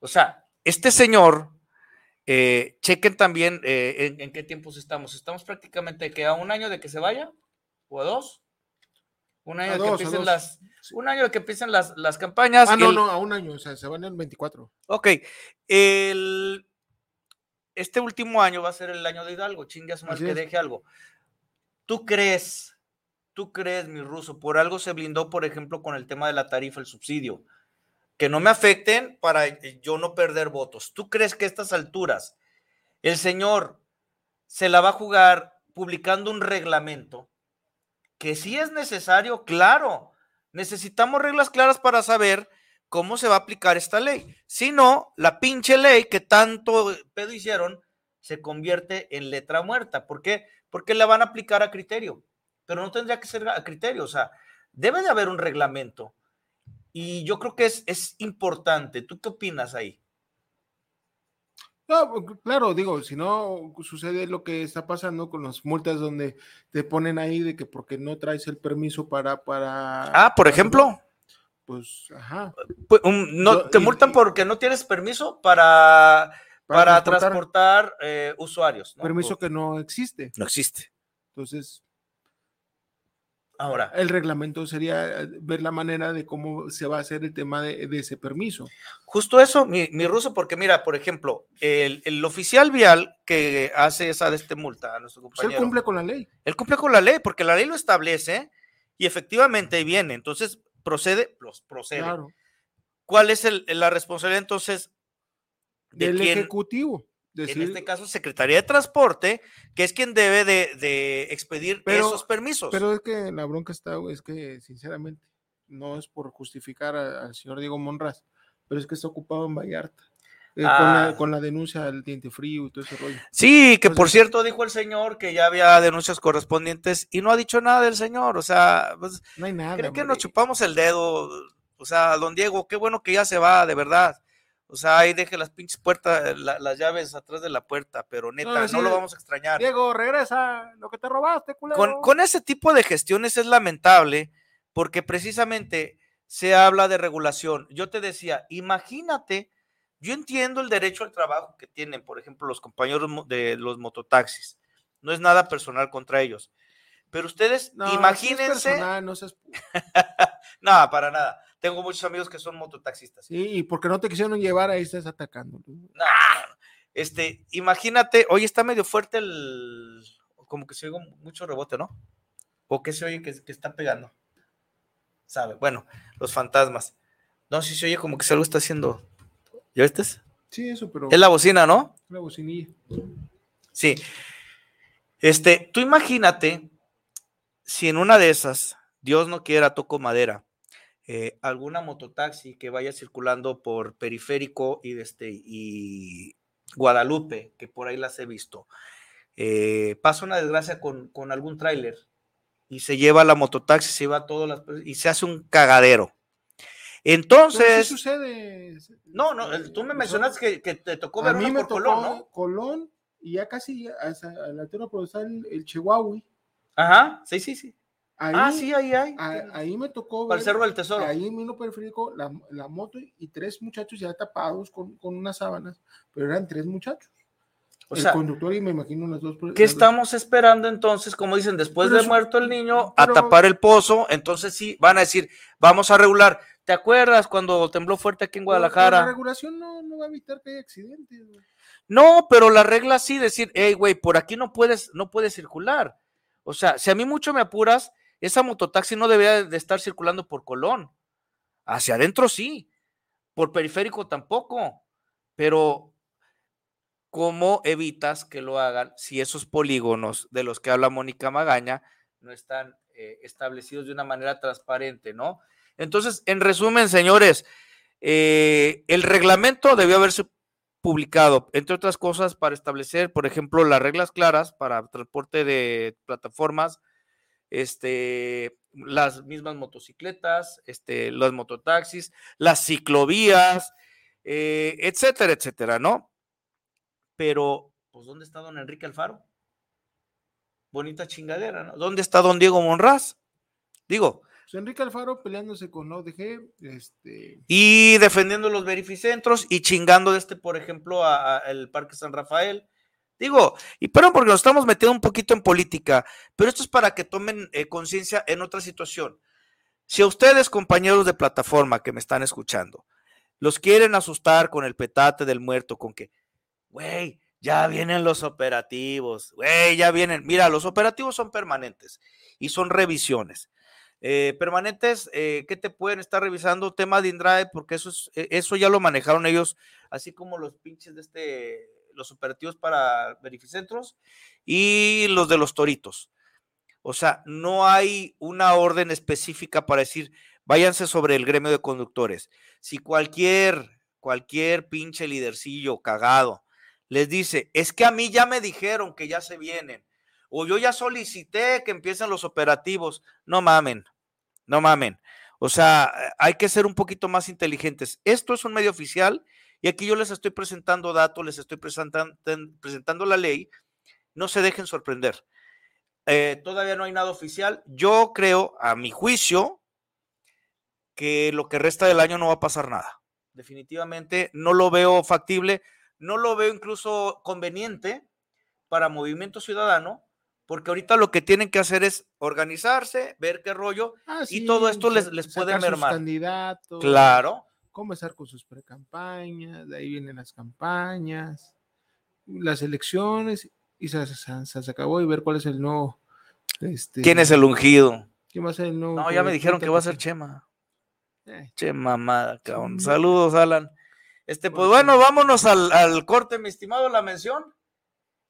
Speaker 3: O sea, este señor, eh, chequen también eh, en, en qué tiempos estamos. Estamos prácticamente que a un año de que se vaya, o a dos. Un año
Speaker 4: A
Speaker 3: de
Speaker 4: dos,
Speaker 3: que empiecen las, un año de que empiecen las, las campañas.
Speaker 4: Ah, no,
Speaker 3: El-
Speaker 4: no, a un año, o sea, se van en el 24.
Speaker 3: Ok, el, este último año va a ser el año de Hidalgo, chingas más
Speaker 4: Así
Speaker 3: que
Speaker 4: es.
Speaker 3: deje algo. ¿Tú crees, tú crees, mi ruso, por algo se blindó, por ejemplo, con el tema de la tarifa, el subsidio, que no me afecten para eh, yo no perder votos? ¿Tú crees que a estas alturas el señor se la va a jugar publicando un reglamento que sí es necesario, claro, necesitamos reglas claras para saber cómo se va a aplicar esta ley. Si no, la pinche ley que tanto pedo hicieron se convierte en letra muerta. ¿Por qué? Porque la van a aplicar a criterio, pero no tendría que ser a criterio, o sea, debe de haber un reglamento. Y yo creo que es, es importante. ¿Tú qué opinas ahí?
Speaker 4: No, porque, claro, digo, si no sucede lo que está pasando con las multas donde te ponen ahí de que porque no traes el permiso para, para.
Speaker 3: Ah, por
Speaker 4: para-
Speaker 3: ejemplo,
Speaker 4: Pues, ajá.
Speaker 3: pues, un- no, te
Speaker 4: y-
Speaker 3: multan
Speaker 4: y-
Speaker 3: porque no tienes permiso para,
Speaker 4: Para
Speaker 3: para,
Speaker 4: transportar.
Speaker 3: transportar, eh, usuarios. ¿no?
Speaker 4: Permiso que no existe.
Speaker 3: no existe.
Speaker 4: Entonces,
Speaker 3: Ahora,
Speaker 4: el reglamento sería eh, ver la manera de cómo se va a hacer el tema de, de ese permiso.
Speaker 3: Justo eso, mi, mi ruso, porque mira, por ejemplo, el, el oficial vial que hace esa de este multa a nuestro
Speaker 4: Pues él
Speaker 3: compañero,
Speaker 4: cumple con la ley.
Speaker 3: él cumple con la ley, porque la ley lo establece y efectivamente viene. Entonces, procede, los procede.
Speaker 4: Claro.
Speaker 3: ¿Cuál es el- la responsabilidad entonces de
Speaker 4: Del
Speaker 3: quién?
Speaker 4: ejecutivo.
Speaker 3: En este caso, Secretaría de Transporte, que es quien debe de, de expedir
Speaker 4: Pero-
Speaker 3: esos permisos.
Speaker 4: Pero es que la bronca está, es que sinceramente, no es por justificar al señor Diego Monraz, pero es que está ocupado en Vallarta. Eh, con,
Speaker 3: Ah.
Speaker 4: la, con la denuncia del diente frío y todo ese rollo.
Speaker 3: Sí, que por cierto dijo el señor que ya había denuncias correspondientes y no ha dicho nada del señor. O sea, pues,
Speaker 4: No hay nada.
Speaker 3: creo que nos chupamos el dedo. O sea, don Diego, qué bueno que ya se va, de verdad. O sea, ahí deje las pinches puertas, la- las llaves atrás de la puerta, pero neta, no,
Speaker 4: sí,
Speaker 3: lo vamos a extrañar.
Speaker 4: Diego, regresa lo que te robaste, culero.
Speaker 3: Con, con ese tipo de gestiones es lamentable porque precisamente se habla de regulación. Yo te decía, imagínate, yo entiendo el derecho al trabajo que tienen, por ejemplo, los compañeros de los mototaxis. No es nada personal contra ellos. Pero ustedes
Speaker 4: No, sí es
Speaker 3: imagínense.
Speaker 4: personal, no seas-
Speaker 3: no, para nada. Tengo muchos amigos que son mototaxistas.
Speaker 4: Sí, y porque no te quisieron llevar, ahí estás atacando.
Speaker 3: No, no, no. Este, imagínate, hoy está medio fuerte el. Como que se oye mucho rebote, ¿no? ¿O qué se oye que, que está pegando? ¿Sabe? Bueno, los fantasmas. No, sí se oye como que si algo está haciendo. ¿Ya viste?
Speaker 4: Sí, eso, pero.
Speaker 3: Es la bocina, ¿no?
Speaker 4: la bocinilla.
Speaker 3: Sí. Este, tú imagínate si en una de esas, Dios no quiera, toco madera, eh, alguna mototaxi que vaya circulando por periférico y, este, y Guadalupe, que por ahí las he visto, eh, pasa una desgracia con, con algún tráiler y se lleva la mototaxi, se lleva todas las y se hace un cagadero. Entonces,
Speaker 4: sí sucede.
Speaker 3: no, no, el- tú me mencionaste que, que te tocó
Speaker 4: A
Speaker 3: ver
Speaker 4: mí
Speaker 3: una
Speaker 4: me
Speaker 3: por
Speaker 4: tocó
Speaker 3: Colón, ¿no?
Speaker 4: Colón y ya casi hasta a la altura por estar el, el Chihuahua.
Speaker 3: Ajá, sí, sí, sí.
Speaker 4: Ahí,
Speaker 3: ah, sí, ahí hay.
Speaker 4: a- ahí me tocó
Speaker 3: Para el
Speaker 4: ver,
Speaker 3: Cerro del Tesoro.
Speaker 4: ahí en Mino Periférico la, la moto y tres muchachos ya tapados con, con unas sábanas, pero eran tres muchachos.
Speaker 3: O
Speaker 4: el
Speaker 3: sea,
Speaker 4: conductor y me imagino las dos.
Speaker 3: ¿Qué
Speaker 4: las dos-
Speaker 3: estamos esperando entonces? Como dicen, después
Speaker 4: Pero
Speaker 3: de
Speaker 4: eso-
Speaker 3: muerto el niño, a
Speaker 4: pero-
Speaker 3: tapar el pozo, entonces sí, van a decir, vamos a regular. ¿Te acuerdas cuando tembló fuerte aquí en
Speaker 4: pero La
Speaker 3: Guadalajara?
Speaker 4: regulación no, no va a evitar que haya accidentes. güey.
Speaker 3: No, pero la regla sí, decir, hey, güey, por aquí no puedes, no puedes circular. O sea, si a mí mucho me apuras, esa mototaxi no debería de estar circulando por Colón. Hacia adentro sí, por periférico tampoco. Pero, ¿cómo evitas que lo hagan si esos polígonos de los que habla Mónica Magaña no están eh, establecidos de una manera transparente, ¿no? Entonces, en resumen, señores, eh, el reglamento debió haberse publicado, entre otras cosas, para establecer, por ejemplo, las reglas claras para transporte de plataformas, este, las mismas motocicletas, este, los mototaxis, las ciclovías, eh, etcétera, etcétera, ¿no? Pero, pues, ¿dónde está don Enrique Alfaro? Bonita chingadera, ¿no? ¿Dónde está don Diego Monraz? Digo,
Speaker 4: pues, Enrique Alfaro peleándose con ODG, este...
Speaker 3: y defendiendo los verificentros y chingando de este, por ejemplo, al Parque San Rafael. Digo, y perdón porque nos estamos metiendo un poquito en política, pero esto es para que tomen eh, conciencia en otra situación. Si a ustedes, compañeros de plataforma que me están escuchando, los quieren asustar con el petate del muerto, con que, güey, ya vienen los operativos, güey, ya vienen. Mira, los operativos son permanentes y son revisiones. Eh, permanentes eh, que te pueden estar revisando tema de InDrive, porque eso, es, e, eso ya lo manejaron ellos, así como los pinches de este, los operativos para verificentros y los de los toritos. O sea, no hay una orden específica para decir, váyanse sobre el gremio de conductores. Si cualquier, cualquier pinche lidercillo cagado les dice, es que a mí ya me dijeron que ya se vienen, o yo ya solicité que empiecen los operativos, no mamen, no mamen. O sea, hay que ser un poquito más inteligentes. Esto es un medio oficial y aquí yo les estoy presentando datos, les estoy presentando, la ley. No se dejen sorprender. Eh, todavía no hay nada oficial. Yo creo, a mi juicio, que lo que resta del año no va a pasar nada. Definitivamente no lo veo factible, no lo veo incluso conveniente para Movimiento Ciudadano porque ahorita lo que tienen que hacer es organizarse, ver qué rollo,
Speaker 4: Ah,
Speaker 3: y todo esto les, les puede mermar.
Speaker 4: candidatos,
Speaker 3: Claro,
Speaker 4: Comenzar con sus precampañas, de ahí vienen las campañas, las elecciones, y se, se- se- se acabó y ver cuál es el nuevo. Este,
Speaker 3: ¿quién es el ungido?
Speaker 4: ¿Quién va a ser el nuevo?
Speaker 3: No, ya me dijeron que va a ser Chema. Che mamada, cabrón. Saludos, Alan. Este, pues bueno, vámonos al, al corte, mi estimado, la mención.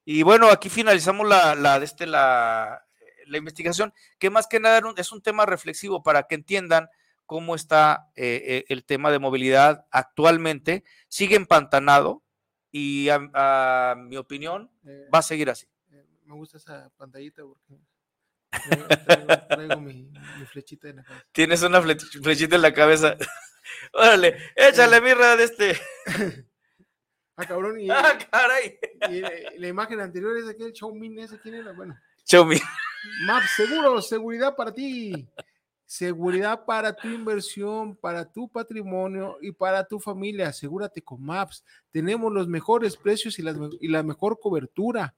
Speaker 3: Y bueno, aquí finalizamos la, la, este, la, la investigación, que más que nada es un tema reflexivo para que entiendan cómo está eh, eh, el tema de movilidad actualmente. Sigue empantanado y a, a mi opinión va a seguir así.
Speaker 4: Me gusta esa pantallita porque traigo, traigo- traigo mi, mi flechita en la cabeza.
Speaker 3: Tienes una flech- flechita en la cabeza. Órale, échale mirra de este.
Speaker 4: Ah, cabrón, y,
Speaker 3: Ah, caray.
Speaker 4: y la, la imagen anterior es aquel Xiaomi, ese quién era, bueno.
Speaker 3: Xiaomi.
Speaker 4: Maps Seguro, seguridad para ti. Seguridad para tu inversión, para tu patrimonio y para tu familia. Asegúrate con Maps. Tenemos los mejores precios y, me- y la mejor cobertura.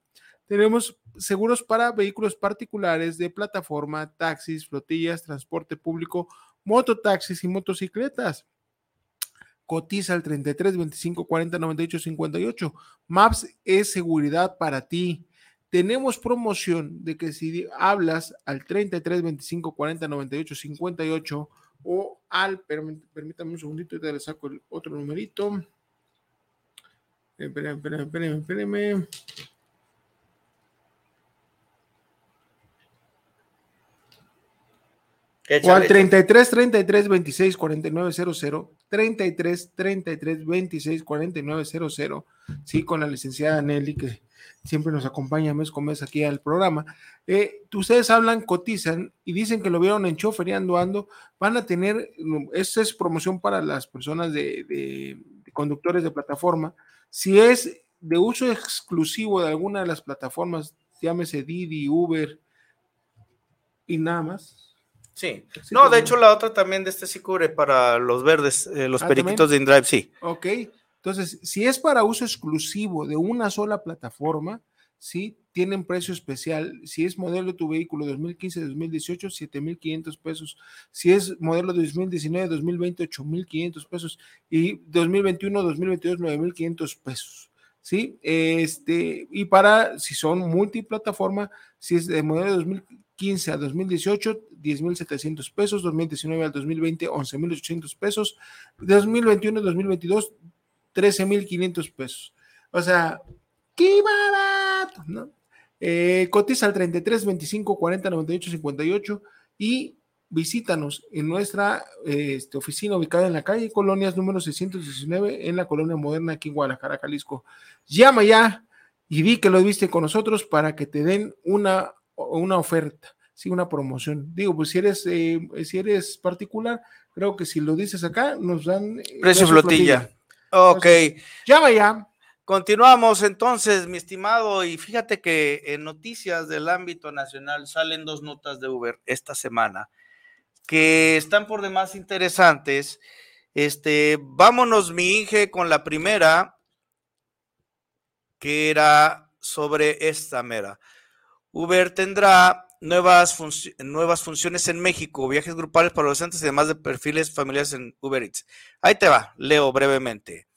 Speaker 4: Tenemos seguros para vehículos particulares de plataforma, taxis, flotillas, transporte público, mototaxis y motocicletas. Cotiza al 33 25 40 98 58. Maps es seguridad para ti. Tenemos promoción de que si hablas al 33 25 40 98 58 o al, permí- permítame un segundito, ya le saco el otro numerito. Espérame, espérame, espérame, espérame. O al 33 33 26 49 00, 33 33 26 49 00, sí, con la licenciada Nelly, que siempre nos acompaña mes con mes aquí al programa. Eh, ustedes hablan, cotizan y dicen que lo vieron en Choferiando Ando, van a tener, esa es promoción para las personas de conductores de plataforma. Si es de uso exclusivo de alguna de las plataformas, llámese Didi, Uber y nada más.
Speaker 3: Sí.
Speaker 4: Sí,
Speaker 3: No, de hecho la otra también de este sí cubre para los verdes, eh, los
Speaker 4: Ah,
Speaker 3: periquitos de. InDrive, sí.
Speaker 4: Ok, entonces, si es para uso exclusivo de una sola plataforma, sí, tienen precio especial. Si es modelo de tu vehículo 2015-2018, 7,500 pesos. Si es modelo de 2019-2020, 8,500 pesos. Y 2021-2022, 9,500 pesos. ¿Sí? Este, y para, si son multiplataforma, si es de modelo de 2015 a 2018, 10,700 pesos. 2019 al 2020, 11,800 pesos. 2021 2022, 13,500 pesos. O sea, ¡qué barato! ¿no? Eh, cotiza al 33 25 40 98 58 y visítanos en nuestra este, oficina ubicada en la calle Colonias número 619 en la colonia moderna aquí en Guadalajara, Jalisco. Llama ya y di que lo viste con nosotros para que te den una, una oferta, sí, una promoción. Digo, pues si eres, eh, si eres particular, creo que si lo dices acá, nos dan... eh,
Speaker 3: Precio flotilla. Ok.
Speaker 4: Llama ya.
Speaker 3: Continuamos entonces, mi estimado, y fíjate que en noticias del ámbito nacional salen dos notas de Uber esta semana que están por demás interesantes. Este, vámonos, mi Inge, con la primera, que era sobre esta mera. Uber tendrá nuevas, funci- nuevas funciones en México, viajes grupales para adolescentes y demás de perfiles familiares en Uber Eats. Ahí te va, leo brevemente.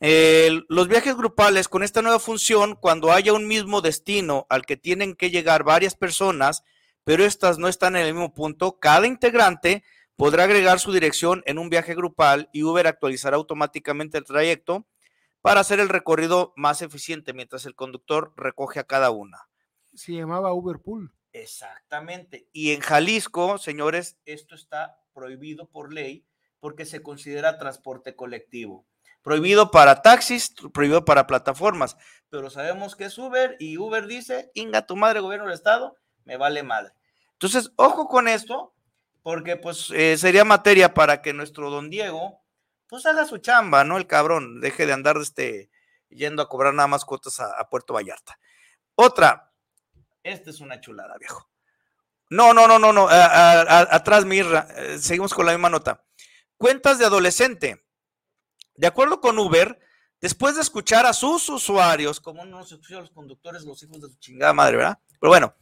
Speaker 3: Los viajes grupales con esta nueva función, cuando haya un mismo destino al que tienen que llegar varias personas, pero estas no están en el mismo punto, cada integrante podrá agregar su dirección en un viaje grupal y Uber actualizará automáticamente el trayecto para hacer el recorrido más eficiente mientras el conductor recoge a cada una.
Speaker 4: Se llamaba Uberpool.
Speaker 3: Exactamente. Y en Jalisco, señores, esto está prohibido por ley porque se considera transporte colectivo. Prohibido para taxis, prohibido para plataformas, pero sabemos que es Uber y Uber dice, inga tu madre, gobierno del estado, me vale madre. Entonces, ojo con esto, porque pues eh, sería materia para que nuestro don Diego, pues haga su chamba, ¿no? El cabrón, deje de andar este, yendo a cobrar nada más cuotas a, a Puerto Vallarta. Otra, esta es una chulada, viejo. No, no, no, no, no. a- a- a- atrás, Mirra. eh, seguimos con la misma nota. Cuentas de adolescente. De acuerdo con Uber, después de escuchar a sus usuarios, como no se escuchan los conductores, los hijos de su chingada madre, ¿verdad? Pero bueno,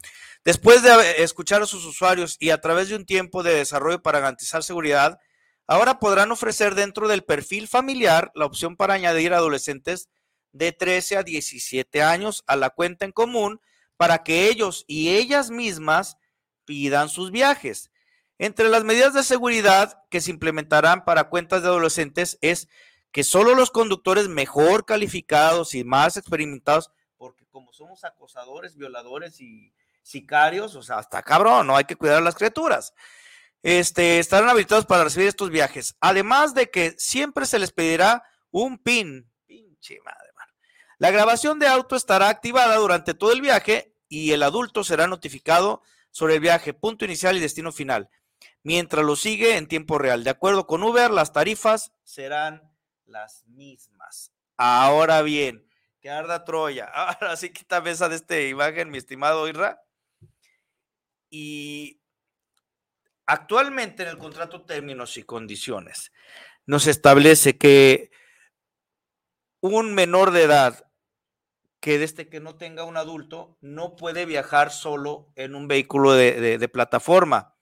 Speaker 3: después de escuchar a sus usuarios y a través de un tiempo de desarrollo para garantizar seguridad, ahora podrán ofrecer dentro del perfil familiar la opción para añadir adolescentes de 13 a 17 años a la cuenta en común para que ellos y ellas mismas pidan sus viajes. Entre las medidas de seguridad que se implementarán para cuentas de adolescentes es que solo los conductores mejor calificados y más experimentados, porque como somos acosadores, violadores y sicarios, o sea, hasta cabrón, no hay que cuidar a las criaturas. Este, estarán habilitados para recibir estos viajes. Además de que siempre se les pedirá un PIN. Pinche madre. La grabación de auto estará activada durante todo el viaje y el adulto será notificado sobre el viaje, punto inicial y destino final, mientras lo sigue en tiempo real. De acuerdo con Uber, las tarifas serán las mismas. Ahora bien, que arda Troya. Ahora sí quítame esa de esta imagen, mi estimado Irra. Y actualmente en el contrato términos y condiciones nos establece que un menor de edad que desde que no tenga un adulto no puede viajar solo en un vehículo de, plataforma,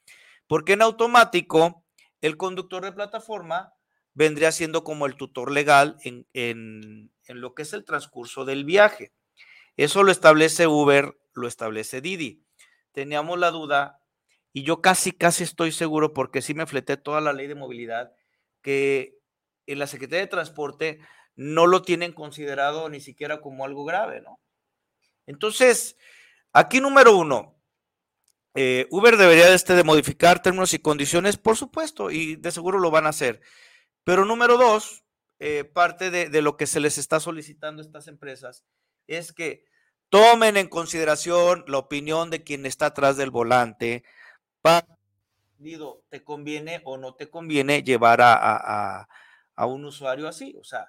Speaker 3: porque en automático el conductor de plataforma vendría siendo como el tutor legal en, en- en lo que es el transcurso del viaje. Eso lo establece Uber, lo establece Didi. Teníamos la duda y yo casi, casi estoy seguro, porque sí me fleté toda la ley de movilidad, que en la Secretaría de Transporte no lo tienen considerado ni siquiera como algo grave, ¿no? Entonces, aquí número uno, eh, Uber debería de, este, de modificar términos y condiciones, por supuesto, y de seguro lo van a hacer. Pero número dos, eh, parte de, lo que se les está solicitando a estas empresas es que tomen en consideración la opinión de quien está atrás del volante te conviene o no te conviene llevar a, a- a- a un usuario así. O sea,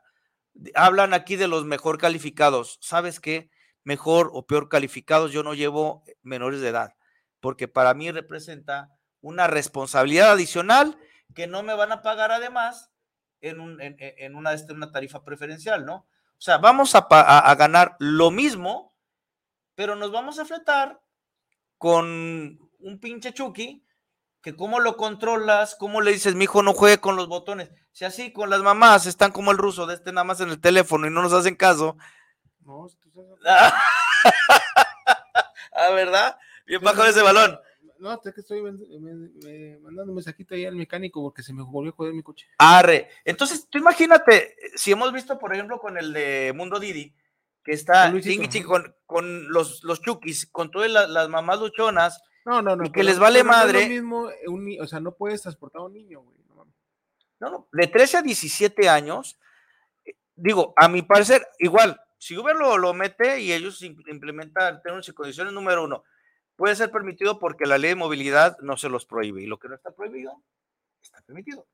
Speaker 3: hablan aquí de los mejor calificados. ¿Sabes qué? Mejor o peor calificados, yo no llevo menores de edad, porque para mí representa una responsabilidad adicional que no me van a pagar además en, un- en- una, este, una tarifa preferencial, ¿no? O sea, vamos a ganar lo mismo, pero nos vamos a fletar con un pinche Chucky que cómo lo controlas, cómo le dices, mi hijo no juegue con los botones. Si así con las mamás están como el ruso de este nada más en el teléfono y no nos hacen caso.
Speaker 4: No, si tú sabes-
Speaker 3: ah, ¿verdad? Bien bajo ese balón.
Speaker 4: No, es que estoy me- me- mandando un mensajito ahí al mecánico porque se me volvió a joder mi coche.
Speaker 3: Arre. Entonces, tú imagínate, si hemos visto, por ejemplo, con el de Mundo Didi, que está
Speaker 4: Con
Speaker 3: con, los, los chukis, con todas las, las mamás luchonas,
Speaker 4: No, no, no.
Speaker 3: y que les vale
Speaker 4: pero no es lo
Speaker 3: madre.
Speaker 4: mismo, un o sea, no puedes transportar a un niño, güey. No.
Speaker 3: No, de 13 a 17 años, eh, digo, a mi parecer, igual, si Uber lo, lo mete y ellos im- implementan términos y condiciones, número uno, puede ser permitido porque la ley de movilidad no se los prohíbe y lo que no está prohibido, está permitido.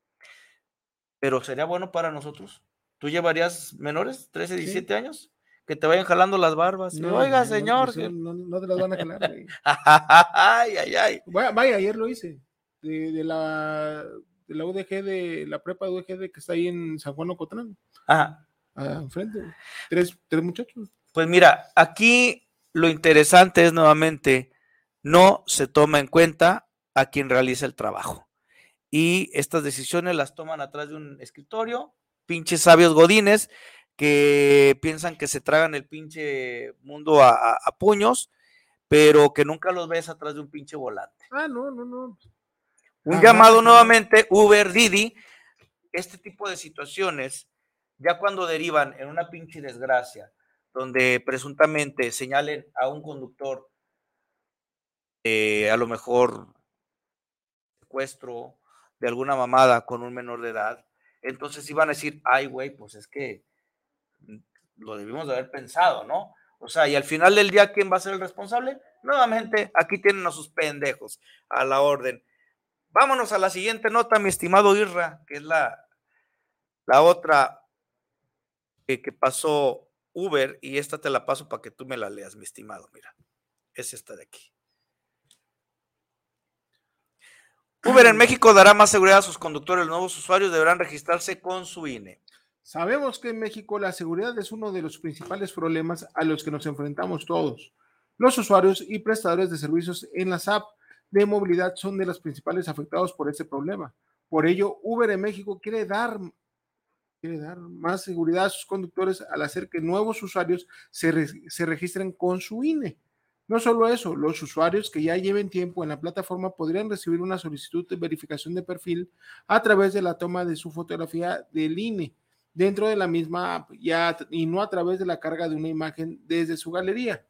Speaker 3: Pero sería bueno para nosotros. ¿Tú llevarías menores, 13, 17 años? Que te vayan jalando las barbas.
Speaker 4: No,
Speaker 3: Oiga,
Speaker 4: no,
Speaker 3: señor.
Speaker 4: pues, No, no te las van a jalar,
Speaker 3: ay, ay, ay.
Speaker 4: Vaya, vaya, ayer lo hice. De, de la, de la UDG, de la prepa UDG de que está ahí en San Juan Ocotlán.
Speaker 3: Ajá.
Speaker 4: ah, enfrente. Tres, tres muchachos.
Speaker 3: Pues mira, aquí lo interesante es nuevamente, no se toma en cuenta a quien realiza el trabajo. Y estas decisiones las toman atrás de un escritorio, pinches sabios godines que piensan que se tragan el pinche mundo a, a- a puños, pero que nunca los ves atrás de un pinche volante.
Speaker 4: Ah, no, no, no.
Speaker 3: Un llamado nuevamente, Uber, Didi, este tipo de situaciones, ya cuando derivan en una pinche desgracia, donde presuntamente señalen a un conductor, eh, a lo mejor secuestro de alguna mamada con un menor de edad, entonces iban a decir, ay, güey, pues es que mm, lo debimos de haber pensado, ¿no? O sea, y al final del día, ¿quién va a ser el responsable? Nuevamente, aquí tienen a sus pendejos a la orden. Vámonos a la siguiente nota, mi estimado Irra, que es la, la otra que, que pasó Uber, y esta te la paso para que tú me la leas, mi estimado. Mira, es esta de aquí. Uber en México dará más seguridad a sus conductores. Los nuevos usuarios deberán registrarse con su. INE.
Speaker 4: Sabemos que en México la seguridad es uno de los principales problemas a los que nos enfrentamos todos. Los usuarios y prestadores de servicios en las apps de movilidad son de los principales afectados por este problema. Por ello, Uber en México quiere dar, quiere dar más seguridad a sus conductores al hacer que nuevos usuarios se, se registren con su INE. No solo eso, los usuarios que ya lleven tiempo en la plataforma podrían recibir una solicitud de verificación de perfil a través de la toma de su fotografía del INE dentro de la misma app ya, y no a través de la carga de una imagen desde su galería.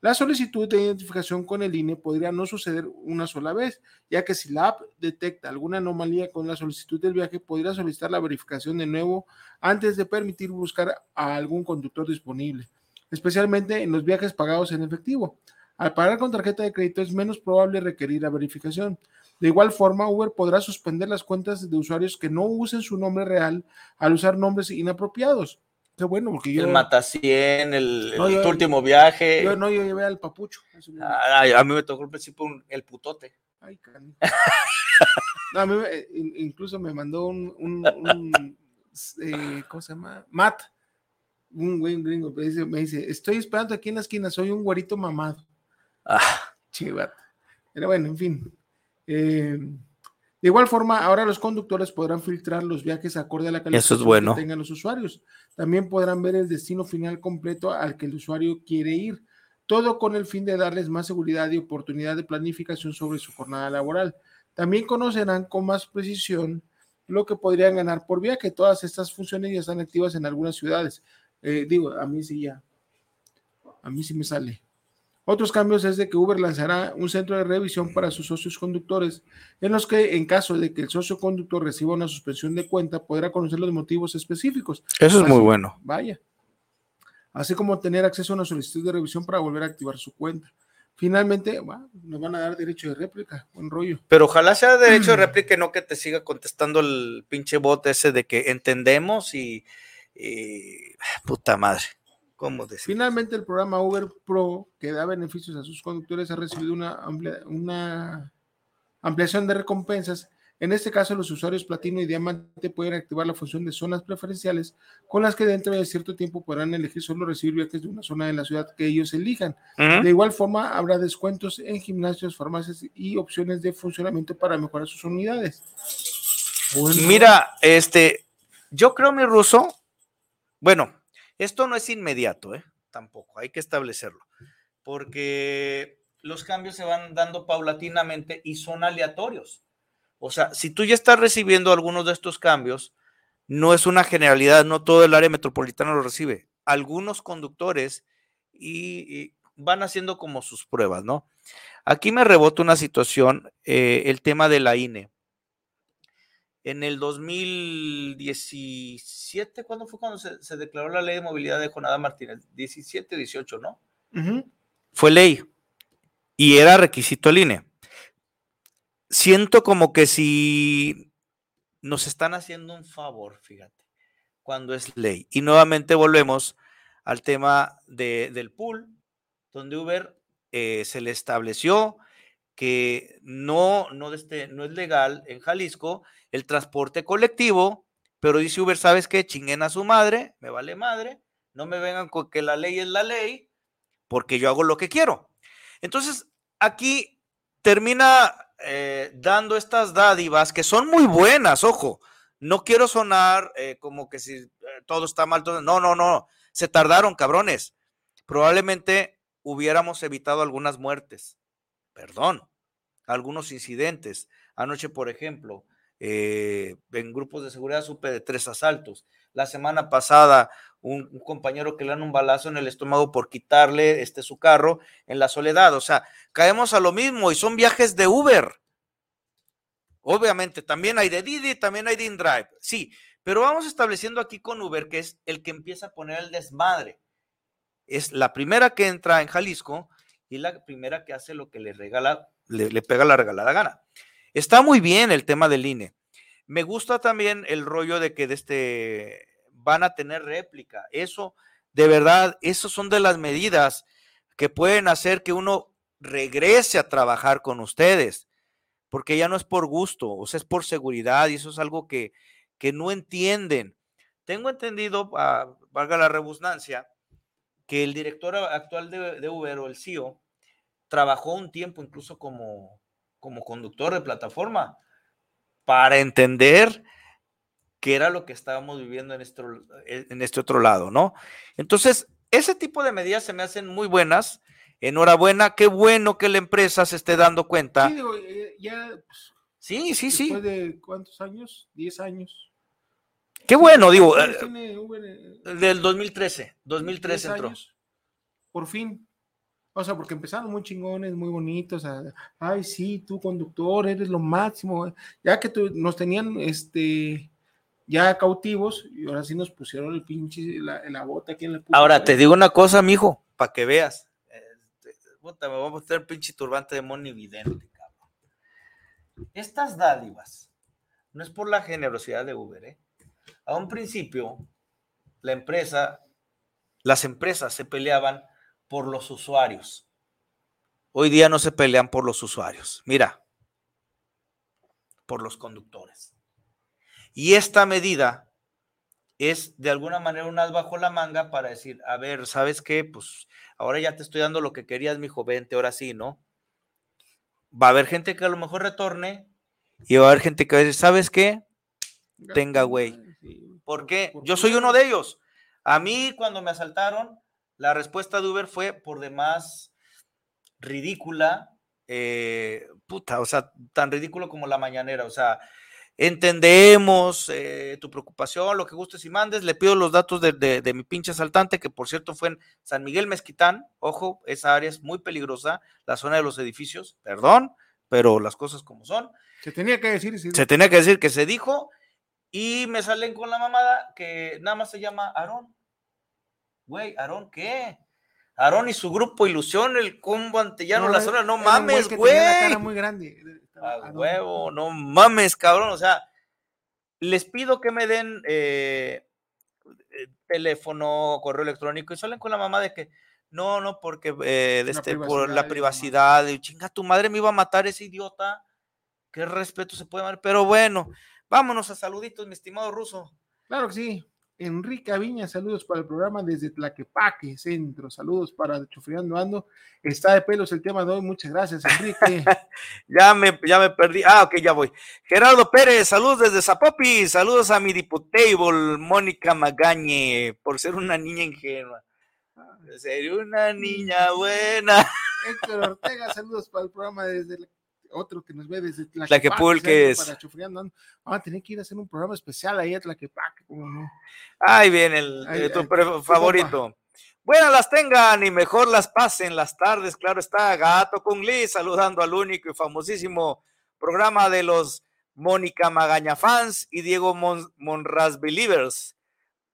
Speaker 4: La solicitud de identificación con el INE podría no suceder una sola vez, ya que si la app detecta alguna anomalía con la solicitud del viaje, podría solicitar la verificación de nuevo antes de permitir buscar a algún conductor disponible, especialmente en los viajes pagados en efectivo. Al pagar con tarjeta de crédito es menos probable requerir la verificación. De igual forma, Uber podrá suspender las cuentas de usuarios que no usen su nombre real al usar nombres inapropiados. Qué bueno, porque yo,
Speaker 3: El Matacien, el,
Speaker 4: No,
Speaker 3: el
Speaker 4: yo-
Speaker 3: tu último viaje.
Speaker 4: yo no, yo llevé al papucho.
Speaker 3: Ay, a mí me tocó al principio un- el putote.
Speaker 4: Ay, canijo. No, a mí me- in- incluso me mandó un, un- un, eh, ¿cómo se llama? Matt, un güey gringo, me dice, me dice, estoy esperando aquí en la esquina, soy un güerito mamado.
Speaker 3: Ah,
Speaker 4: Chivat. Pero bueno, en fin. Eh, de igual forma, ahora los conductores podrán filtrar los viajes acorde a la
Speaker 3: bueno.
Speaker 4: que tengan los usuarios. También podrán ver el destino final completo al que el usuario quiere ir. Todo con el fin de darles más seguridad y oportunidad de planificación sobre su jornada laboral. También conocerán con más precisión lo que podrían ganar por viaje. Todas estas funciones ya están activas en algunas ciudades. Eh, digo, a mí sí ya. A mí sí me sale. Otros cambios es de que Uber lanzará un centro de revisión para sus socios conductores, en los que en caso de que el socio conductor reciba una suspensión de cuenta, podrá conocer los motivos específicos.
Speaker 3: Eso es muy bueno.
Speaker 4: Vaya. Así como tener acceso a una solicitud de revisión para volver a activar su cuenta. Finalmente, bueno, nos van a dar derecho de réplica, buen rollo.
Speaker 3: Pero ojalá sea derecho de réplica y no que te siga contestando el pinche bot ese de que entendemos y, y- puta madre. ¿Cómo decir?
Speaker 4: Finalmente, el programa Uber Pro, que da beneficios a sus conductores, ha recibido una, amplia- una ampliación de recompensas. En este caso, los usuarios Platino y Diamante pueden activar la función de zonas preferenciales, con las que dentro de cierto tiempo podrán elegir solo recibir viajes de una zona de la ciudad que ellos elijan. De igual forma, habrá descuentos en gimnasios, farmacias y opciones de funcionamiento para mejorar sus unidades. Bueno,
Speaker 3: Mira, este, yo creo, mi ruso, bueno, esto no es inmediato, ¿eh? Tampoco, hay que establecerlo, porque los cambios se van dando paulatinamente y son aleatorios. O sea, si tú ya estás recibiendo algunos de estos cambios, no es una generalidad, no todo el área metropolitana lo recibe. Algunos conductores y, van haciendo como sus pruebas, ¿no? Aquí me rebota una situación, eh, el tema de la INE. En el 2017, ¿cuándo fue cuando se, se declaró la ley de movilidad de Jonada Martínez? 17, 18, ¿no? Fue ley y era requisito el INE. Siento como que si nos están haciendo un favor, fíjate, cuando es ley. Y nuevamente volvemos al tema de- del pool, donde Uber eh, se le estableció que no, no, este, no es legal en Jalisco el transporte colectivo, pero dice Uber, ¿sabes qué? Chinguen a su madre, me vale madre, no me vengan con que la ley es la ley, porque yo hago lo que quiero. Entonces, aquí termina eh, dando estas dádivas que son muy buenas, ojo, no quiero sonar eh, como que si eh, todo está mal, todo- no, no, no, se tardaron, cabrones. Probablemente hubiéramos evitado algunas muertes, perdón, algunos incidentes. Anoche, por ejemplo, eh, en grupos de seguridad supe de tres asaltos. La semana pasada, un, compañero que le dan un balazo en el estómago por quitarle este, su carro en la soledad. O sea, caemos a lo mismo y son viajes de Uber. Obviamente, también hay de Didi, también hay de InDrive. Sí, pero vamos estableciendo aquí con Uber, que es el que empieza a poner el desmadre. Es la primera que entra en Jalisco y la primera que hace lo que le regala, le, pega la regalada gana. Está muy bien el tema del INE. Me gusta también el rollo de que de este van a tener réplica. Eso, de verdad, esos son de las medidas que pueden hacer que uno regrese a trabajar con ustedes, porque ya no es por gusto, o sea, es por seguridad y eso es algo que, que no entienden. Tengo entendido, ah, valga la redundancia, que el director actual de, de Uber o el CEO trabajó un tiempo incluso como, como conductor de plataforma para entender qué era lo que estábamos viviendo en este, en este otro lado, ¿no? Entonces, ese tipo de medidas se me hacen muy buenas. Enhorabuena, qué bueno que la empresa se esté dando cuenta.
Speaker 4: Sí, digo, eh, ya. pues,
Speaker 3: Sí, sí, sí.
Speaker 4: De cuántos años? 10 años.
Speaker 3: Qué bueno, digo,
Speaker 4: ¿Cuántos
Speaker 3: eh,
Speaker 4: tiene Uber, eh,
Speaker 3: del 2013,
Speaker 4: 10
Speaker 3: 2013 entró.
Speaker 4: años? Por fin. O sea, porque empezaron muy chingones, muy bonitos. a- Ay, sí, tú conductor, eres lo máximo. Ya que tú, nos tenían este ya cautivos y ahora sí nos pusieron el pinche, la, la bota aquí en la puta
Speaker 3: Ahora te digo una cosa, mijo, para que veas. Este, puta, me voy a poner el pinche turbante de monividente, cabrón. Estas dádivas no es por la generosidad de Uber, ¿eh? A un principio, la empresa, las empresas se peleaban por los usuarios. Hoy día no se pelean por los usuarios. Mira, por los conductores. Y esta medida es de alguna manera un as bajo la manga para decir, a ver, ¿sabes qué? Pues ahora ya te estoy dando lo que querías, mi vente, ahora sí, ¿no? Va a haber gente que a lo mejor retorne y va a haber gente que va a decir, ¿sabes qué? Tenga, güey. ¿Por qué? Yo soy uno de ellos. A mí cuando me asaltaron, la respuesta de Uber fue por demás ridícula, eh, puta, o sea, tan ridículo como la mañanera, o sea, entendemos eh, tu preocupación, lo que gustes y mandes, le pido los datos de, de- de mi pinche asaltante, que por cierto fue en San Miguel Mezquitán, ojo, esa área es muy peligrosa, la zona de los edificios, perdón, pero las cosas como son,
Speaker 4: Se tenía que decir. sí.
Speaker 3: se tenía que decir que se dijo, y me salen con la mamada que nada más se llama Aarón. Güey, ¿Aarón qué? Aarón y su grupo Ilusión, el combo antillano,
Speaker 4: No,
Speaker 3: la zona, no mames,
Speaker 4: cara
Speaker 3: güey.
Speaker 4: muy grande.
Speaker 3: A huevo, no mames, cabrón. O sea, les pido que me den eh, eh, teléfono, correo electrónico y salen con la mamá de que no, no, porque eh, de este, por la privacidad. Y chinga, tu madre me iba a matar ese idiota. Qué respeto se puede dar. Pero bueno, vámonos a saluditos, mi estimado ruso.
Speaker 4: Claro que sí. Enrique Aviña, saludos para el programa desde Tlaquepaque, centro. Saludos para Chufriando Ando. Está de pelos el tema de hoy. Muchas gracias, Enrique.
Speaker 3: Ya me, ya me perdí. Ah, ok, ya voy. Gerardo Pérez, saludos desde Zapopi. Saludos a mi diputable, Mónica Magañe, por ser una niña ingenua. Ser una niña buena.
Speaker 4: Héctor Ortega, saludos para el programa desde otro que nos ve desde
Speaker 3: Tlaquepulques.
Speaker 4: centro, Para Chufriando Ando. Vamos a tener que ir a hacer un programa especial ahí a Tlaquepaque, ¿cómo no?
Speaker 3: Ahí viene el, eh, tu favorito. Buenas las tengan y mejor las pasen las tardes. Claro está, Gato con Liz saludando al único y famosísimo programa de los Mónica Magaña fans y Diego Monras Believers.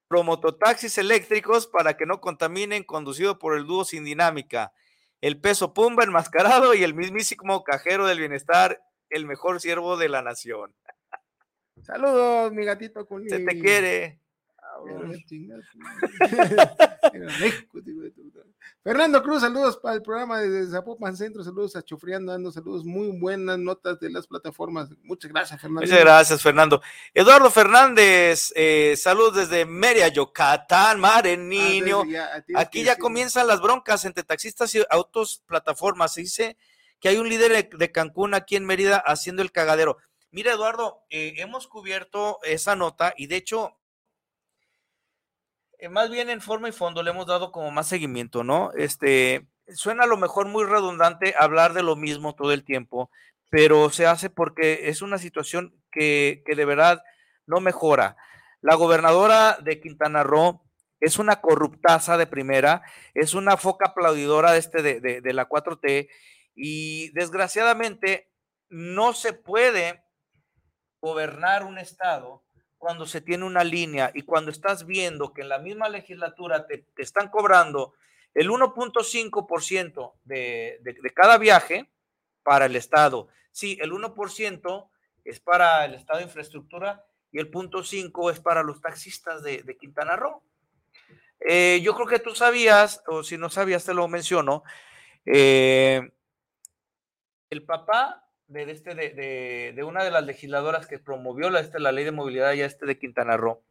Speaker 3: Promototaxis eléctricos para que no contaminen, conducido por el dúo sin dinámica. El peso pumba enmascarado y el mismísimo cajero del bienestar, el mejor siervo de la nación.
Speaker 4: Saludos, mi gatito con
Speaker 3: Se te quiere.
Speaker 4: Fernando Cruz, saludos para el programa de Zapopan Centro, saludos a Chufriando, dando saludos, muy buenas notas de las plataformas. Muchas gracias, Fernando.
Speaker 3: Muchas gracias, Fernando. Eduardo Fernández, eh, saludos desde Mérida, Yucatán, Mare ah, Niño. Aquí ya comienzan las broncas entre taxistas y autos plataformas. Se dice que hay un líder de Cancún aquí en Mérida haciendo el cagadero. Mira, Eduardo, eh, hemos cubierto esa nota y de hecho más bien en forma y fondo le hemos dado como más seguimiento, ¿no? Este, suena a lo mejor muy redundante hablar de lo mismo todo el tiempo, pero se hace porque es una situación que, de verdad no mejora. La gobernadora de Quintana Roo es una corruptaza de primera, es una foca aplaudidora de, este, de, de la 4T y desgraciadamente no se puede gobernar un estado cuando se tiene una línea y cuando estás viendo que en la misma legislatura te, están cobrando el 1.5% de, de, de cada viaje para el Estado. Sí, el 1% es para el Estado de infraestructura y el punto 5 es para los taxistas de, de Quintana Roo. Eh, yo creo que tú sabías, o si no sabías, te lo menciono. Eh, el papá de, este, de, de, una de las legisladoras que promovió la, este, la ley de movilidad ya este de Quintana Roo,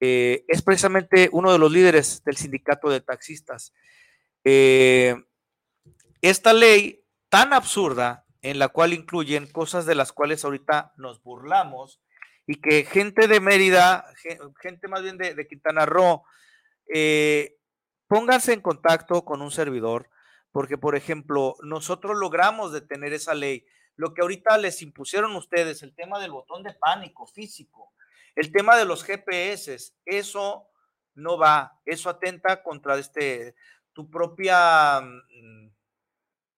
Speaker 3: eh, es precisamente uno de los líderes del sindicato de taxistas. Eh, esta ley tan absurda, en la cual incluyen cosas de las cuales ahorita nos burlamos, y que gente de Mérida, gente más bien de, de Quintana Roo, eh, pónganse en contacto con un servidor, porque, por ejemplo, nosotros logramos detener esa ley lo que ahorita les impusieron ustedes, el tema del botón de pánico físico, el tema de los GPS, eso no va, eso atenta contra este, tu propia, mm,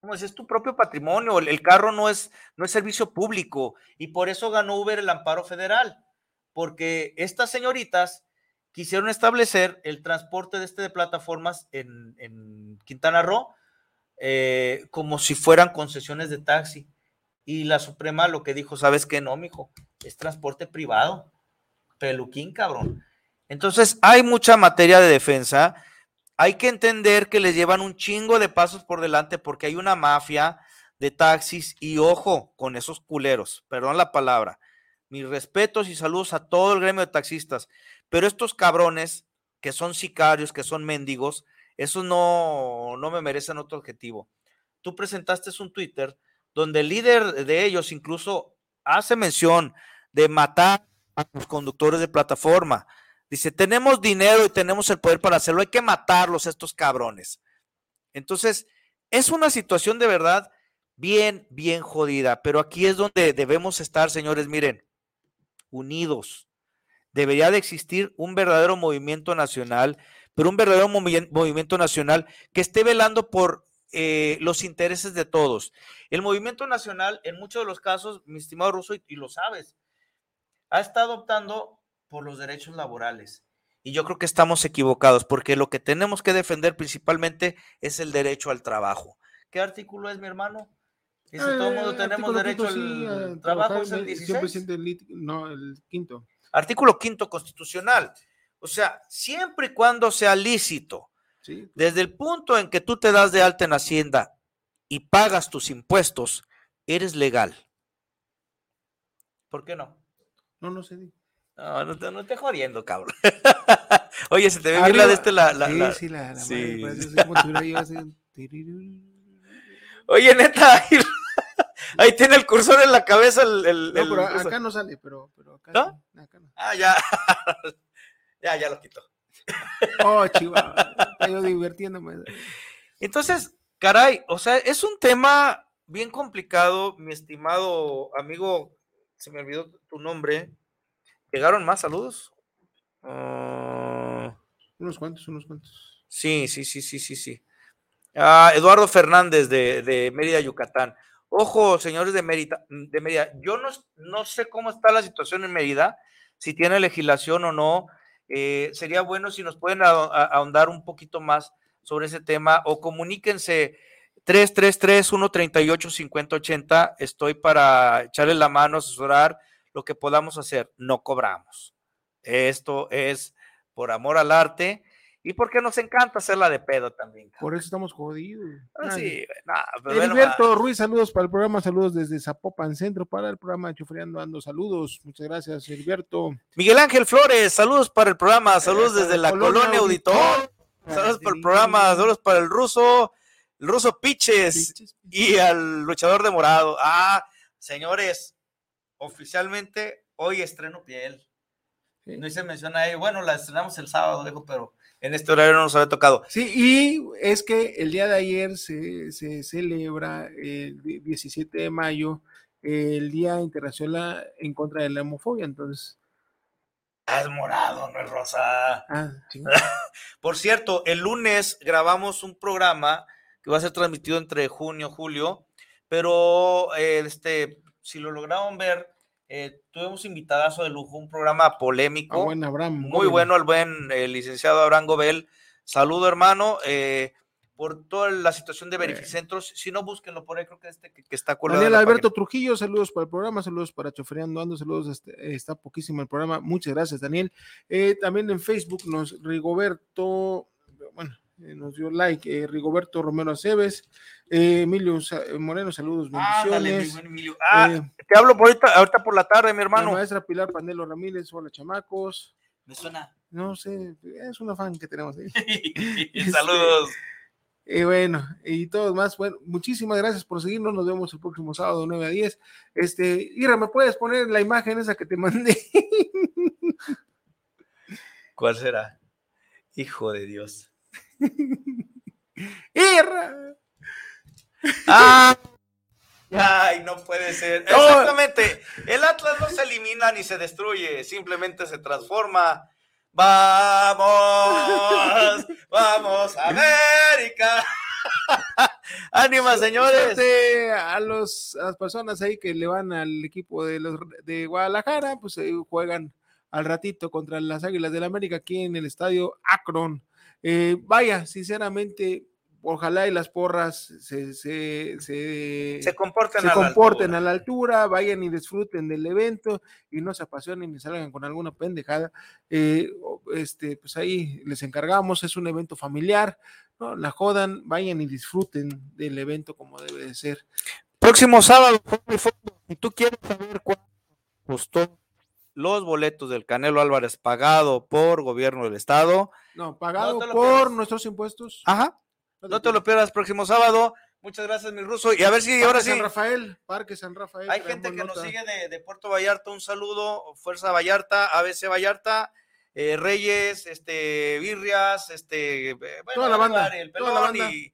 Speaker 3: ¿cómo es? tu propio patrimonio, el, carro no es, no es servicio público y por eso ganó Uber el amparo federal, porque estas señoritas quisieron establecer el transporte de este de plataformas en, en Quintana Roo eh, como si fueran concesiones de taxi. Y la Suprema lo que dijo, ¿sabes qué? No, mijo, es transporte privado. Peluquín, cabrón. Entonces, hay mucha materia de defensa. Hay que entender que les llevan un chingo de pasos por delante porque hay una mafia de taxis y ojo con esos culeros, perdón la palabra. Mis respetos y saludos a todo el gremio de taxistas, pero estos cabrones que son sicarios, que son mendigos, esos no, no me merecen otro objetivo. Tú presentaste un Twitter donde el líder de ellos incluso hace mención de matar a los conductores de plataforma. Dice, tenemos dinero y tenemos el poder para hacerlo, hay que matarlos estos cabrones. Entonces, es una situación de verdad bien, bien jodida, pero aquí es donde debemos estar, señores, miren, unidos. Debería de existir un verdadero movimiento nacional, pero un verdadero movimiento nacional que esté velando por eh, los intereses de todos. El movimiento nacional, en muchos de los casos, mi estimado Russo, y, lo sabes, ha estado optando por los derechos laborales. Y yo creo que estamos equivocados, porque lo que tenemos que defender principalmente es el derecho al trabajo. ¿Qué artículo es, mi hermano? Dice, todo el mundo eh, tenemos derecho al trabajo, es el 16.
Speaker 4: no, el quinto.
Speaker 3: Artículo quinto constitucional. O sea, siempre y cuando sea lícito desde el punto en que tú te das de alta en Hacienda y pagas tus impuestos, eres legal. ¿Por qué no?
Speaker 4: No, no sé.
Speaker 3: No, no te, no te jodiendo, cabrón. Oye, se te ve bien la de este, la... la sí, sí, la... la sí. Oye, neta, ahí, ahí, tiene el cursor en la cabeza el... el
Speaker 4: no, pero acá no sale, pero, pero acá,
Speaker 3: ¿No?
Speaker 4: acá no.
Speaker 3: Ah, ya. ya, ya lo quito.
Speaker 4: Oh, chihuahua. Estoy divirtiéndome.
Speaker 3: Entonces, caray, o sea, es un tema bien complicado, mi estimado amigo. Se me olvidó tu nombre. ¿Llegaron más saludos?
Speaker 4: Uh... Unos cuantos, unos cuantos.
Speaker 3: Sí, sí, sí, sí, sí, sí. Ah, Eduardo Fernández de, de Mérida, Yucatán. Ojo, señores de Mérida, de Mérida, yo no, no sé cómo está la situación en Mérida, si tiene legislación o no. Eh, sería bueno si nos pueden ahondar un poquito más sobre ese tema o comuníquense 333-138-5080. Estoy para echarle la mano, asesorar lo que podamos hacer. No cobramos. Esto es por amor al arte y porque nos encanta hacerla de pedo también.
Speaker 4: Por eso estamos jodidos.
Speaker 3: Ah, sí,
Speaker 4: Heriberto Ruiz, saludos para el programa, saludos desde Zapopan Centro para el programa Chufriando Ando, saludos. Muchas gracias, Heriberto.
Speaker 3: Miguel Ángel Flores, saludos para el programa, saludos desde la Colonia, Auditor. Saludos para el programa, saludos para el ruso, el ruso Piches y al luchador de morado. Ah, señores, oficialmente hoy estreno piel. No hice mención ahí, bueno, la estrenamos el sábado, dejo, pero en este horario no nos había tocado.
Speaker 4: Sí, y es que el día de ayer se, celebra el 17 de mayo el Día Internacional en contra de la homofobia, entonces...
Speaker 3: Ah, es morado, no es rosa.
Speaker 4: Ah,
Speaker 3: Por cierto, el lunes grabamos un programa que va a ser transmitido entre junio y julio, pero eh, este, si lo lograron ver, eh, tuvimos invitadazo de lujo, un programa polémico. muy bueno, el buen licenciado Abraham Gobel. Saludo, hermano. Eh, por toda la situación de Verificentros. Si no, búsquenlo por ahí, creo que este que, está colgado.
Speaker 4: Daniel Alberto Trujillo, saludos para el programa, saludos para Chofereando Ando, saludos, este, está poquísimo el programa. Muchas gracias, Daniel. Eh, también en Facebook nos Rigoberto, bueno, nos dio like, Rigoberto Romero Aceves. Eh, Emilio Moreno, saludos, bendiciones.
Speaker 3: Emilio. Ah, eh, te hablo por ahorita, ahorita por la tarde, mi hermano.
Speaker 4: La maestra Pilar Panelo Ramírez, hola chamacos.
Speaker 3: Me suena.
Speaker 4: No sé, es una fan que tenemos ahí.
Speaker 3: saludos.
Speaker 4: Este, y bueno, y todos más, bueno, muchísimas gracias por seguirnos, nos vemos el próximo sábado 9 a 10. Este, Ira, ¿me puedes poner la imagen esa que te mandé?
Speaker 3: ¿Cuál será? Hijo de Dios.
Speaker 4: Ira.
Speaker 3: Ah, ay, no puede ser. Exactamente. El Atlas no se elimina ni se destruye, simplemente se transforma. Vamos, vamos, América. Ánima, señores.
Speaker 4: A, los, a las personas ahí que le van al equipo de, los, de Guadalajara, pues juegan al ratito contra las Águilas del América aquí en el estadio Akron. Eh, vaya, sinceramente, ojalá y las porras se, se,
Speaker 3: se, comporten,
Speaker 4: a, la altura, vayan y disfruten del evento y no se apasionen y salgan con alguna pendejada. Eh, este, pues ahí les encargamos, es un evento familiar, ¿no? La jodan, vayan y disfruten del evento como debe de ser.
Speaker 3: Próximo sábado, si tú quieres saber cuánto costó los boletos del Canelo Álvarez pagado por gobierno del estado.
Speaker 4: No, pagado por nuestros impuestos.
Speaker 3: Ajá. No te lo pierdas próximo sábado. Muchas gracias, mi ruso. Y a ver si
Speaker 4: Parque
Speaker 3: ahora
Speaker 4: San
Speaker 3: sí.
Speaker 4: Rafael, Parque San Rafael.
Speaker 3: Hay gente que nos sigue de, Puerto Vallarta. Un saludo, Fuerza Vallarta, ABC Vallarta, eh, Reyes, este, Birrias, este, bueno,
Speaker 4: toda la banda,
Speaker 3: el pelón toda la banda. Y,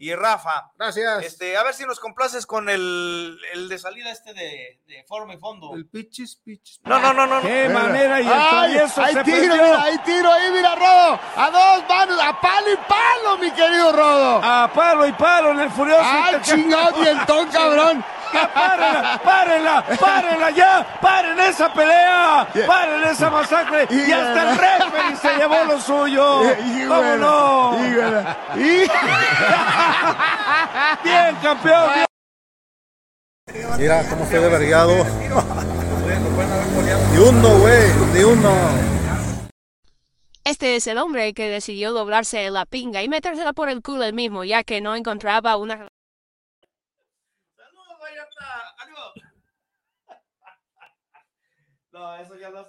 Speaker 3: y Rafa.
Speaker 4: Gracias.
Speaker 3: Este, a ver si nos complaces con el, el de salida este de, de forma y fondo.
Speaker 4: El pichis, pichis.
Speaker 3: No, no, no, no.
Speaker 4: Qué manera y el
Speaker 2: Ay, hay tiro, mira, hay tiro ahí, mira, Rodo. A dos manos, a palo y palo, mi querido Rodo.
Speaker 4: A palo y palo en el furioso.
Speaker 2: Ay, chingón, y el ton, cabrón.
Speaker 4: ¡Párenla! ¡Párenla! ¡Párenla ya! ¡Paren esa pelea! ¡Paren esa masacre! Y, hasta el referee se llevó lo suyo. ¿Cómo no? Bien, campeón.
Speaker 10: Mira cómo estoy vergado. Ni uno, güey, ni uno.
Speaker 11: Este es el hombre que decidió doblarse la pinga y metérsela por el culo él mismo, ya que no encontraba una
Speaker 3: No, eso ya lo hace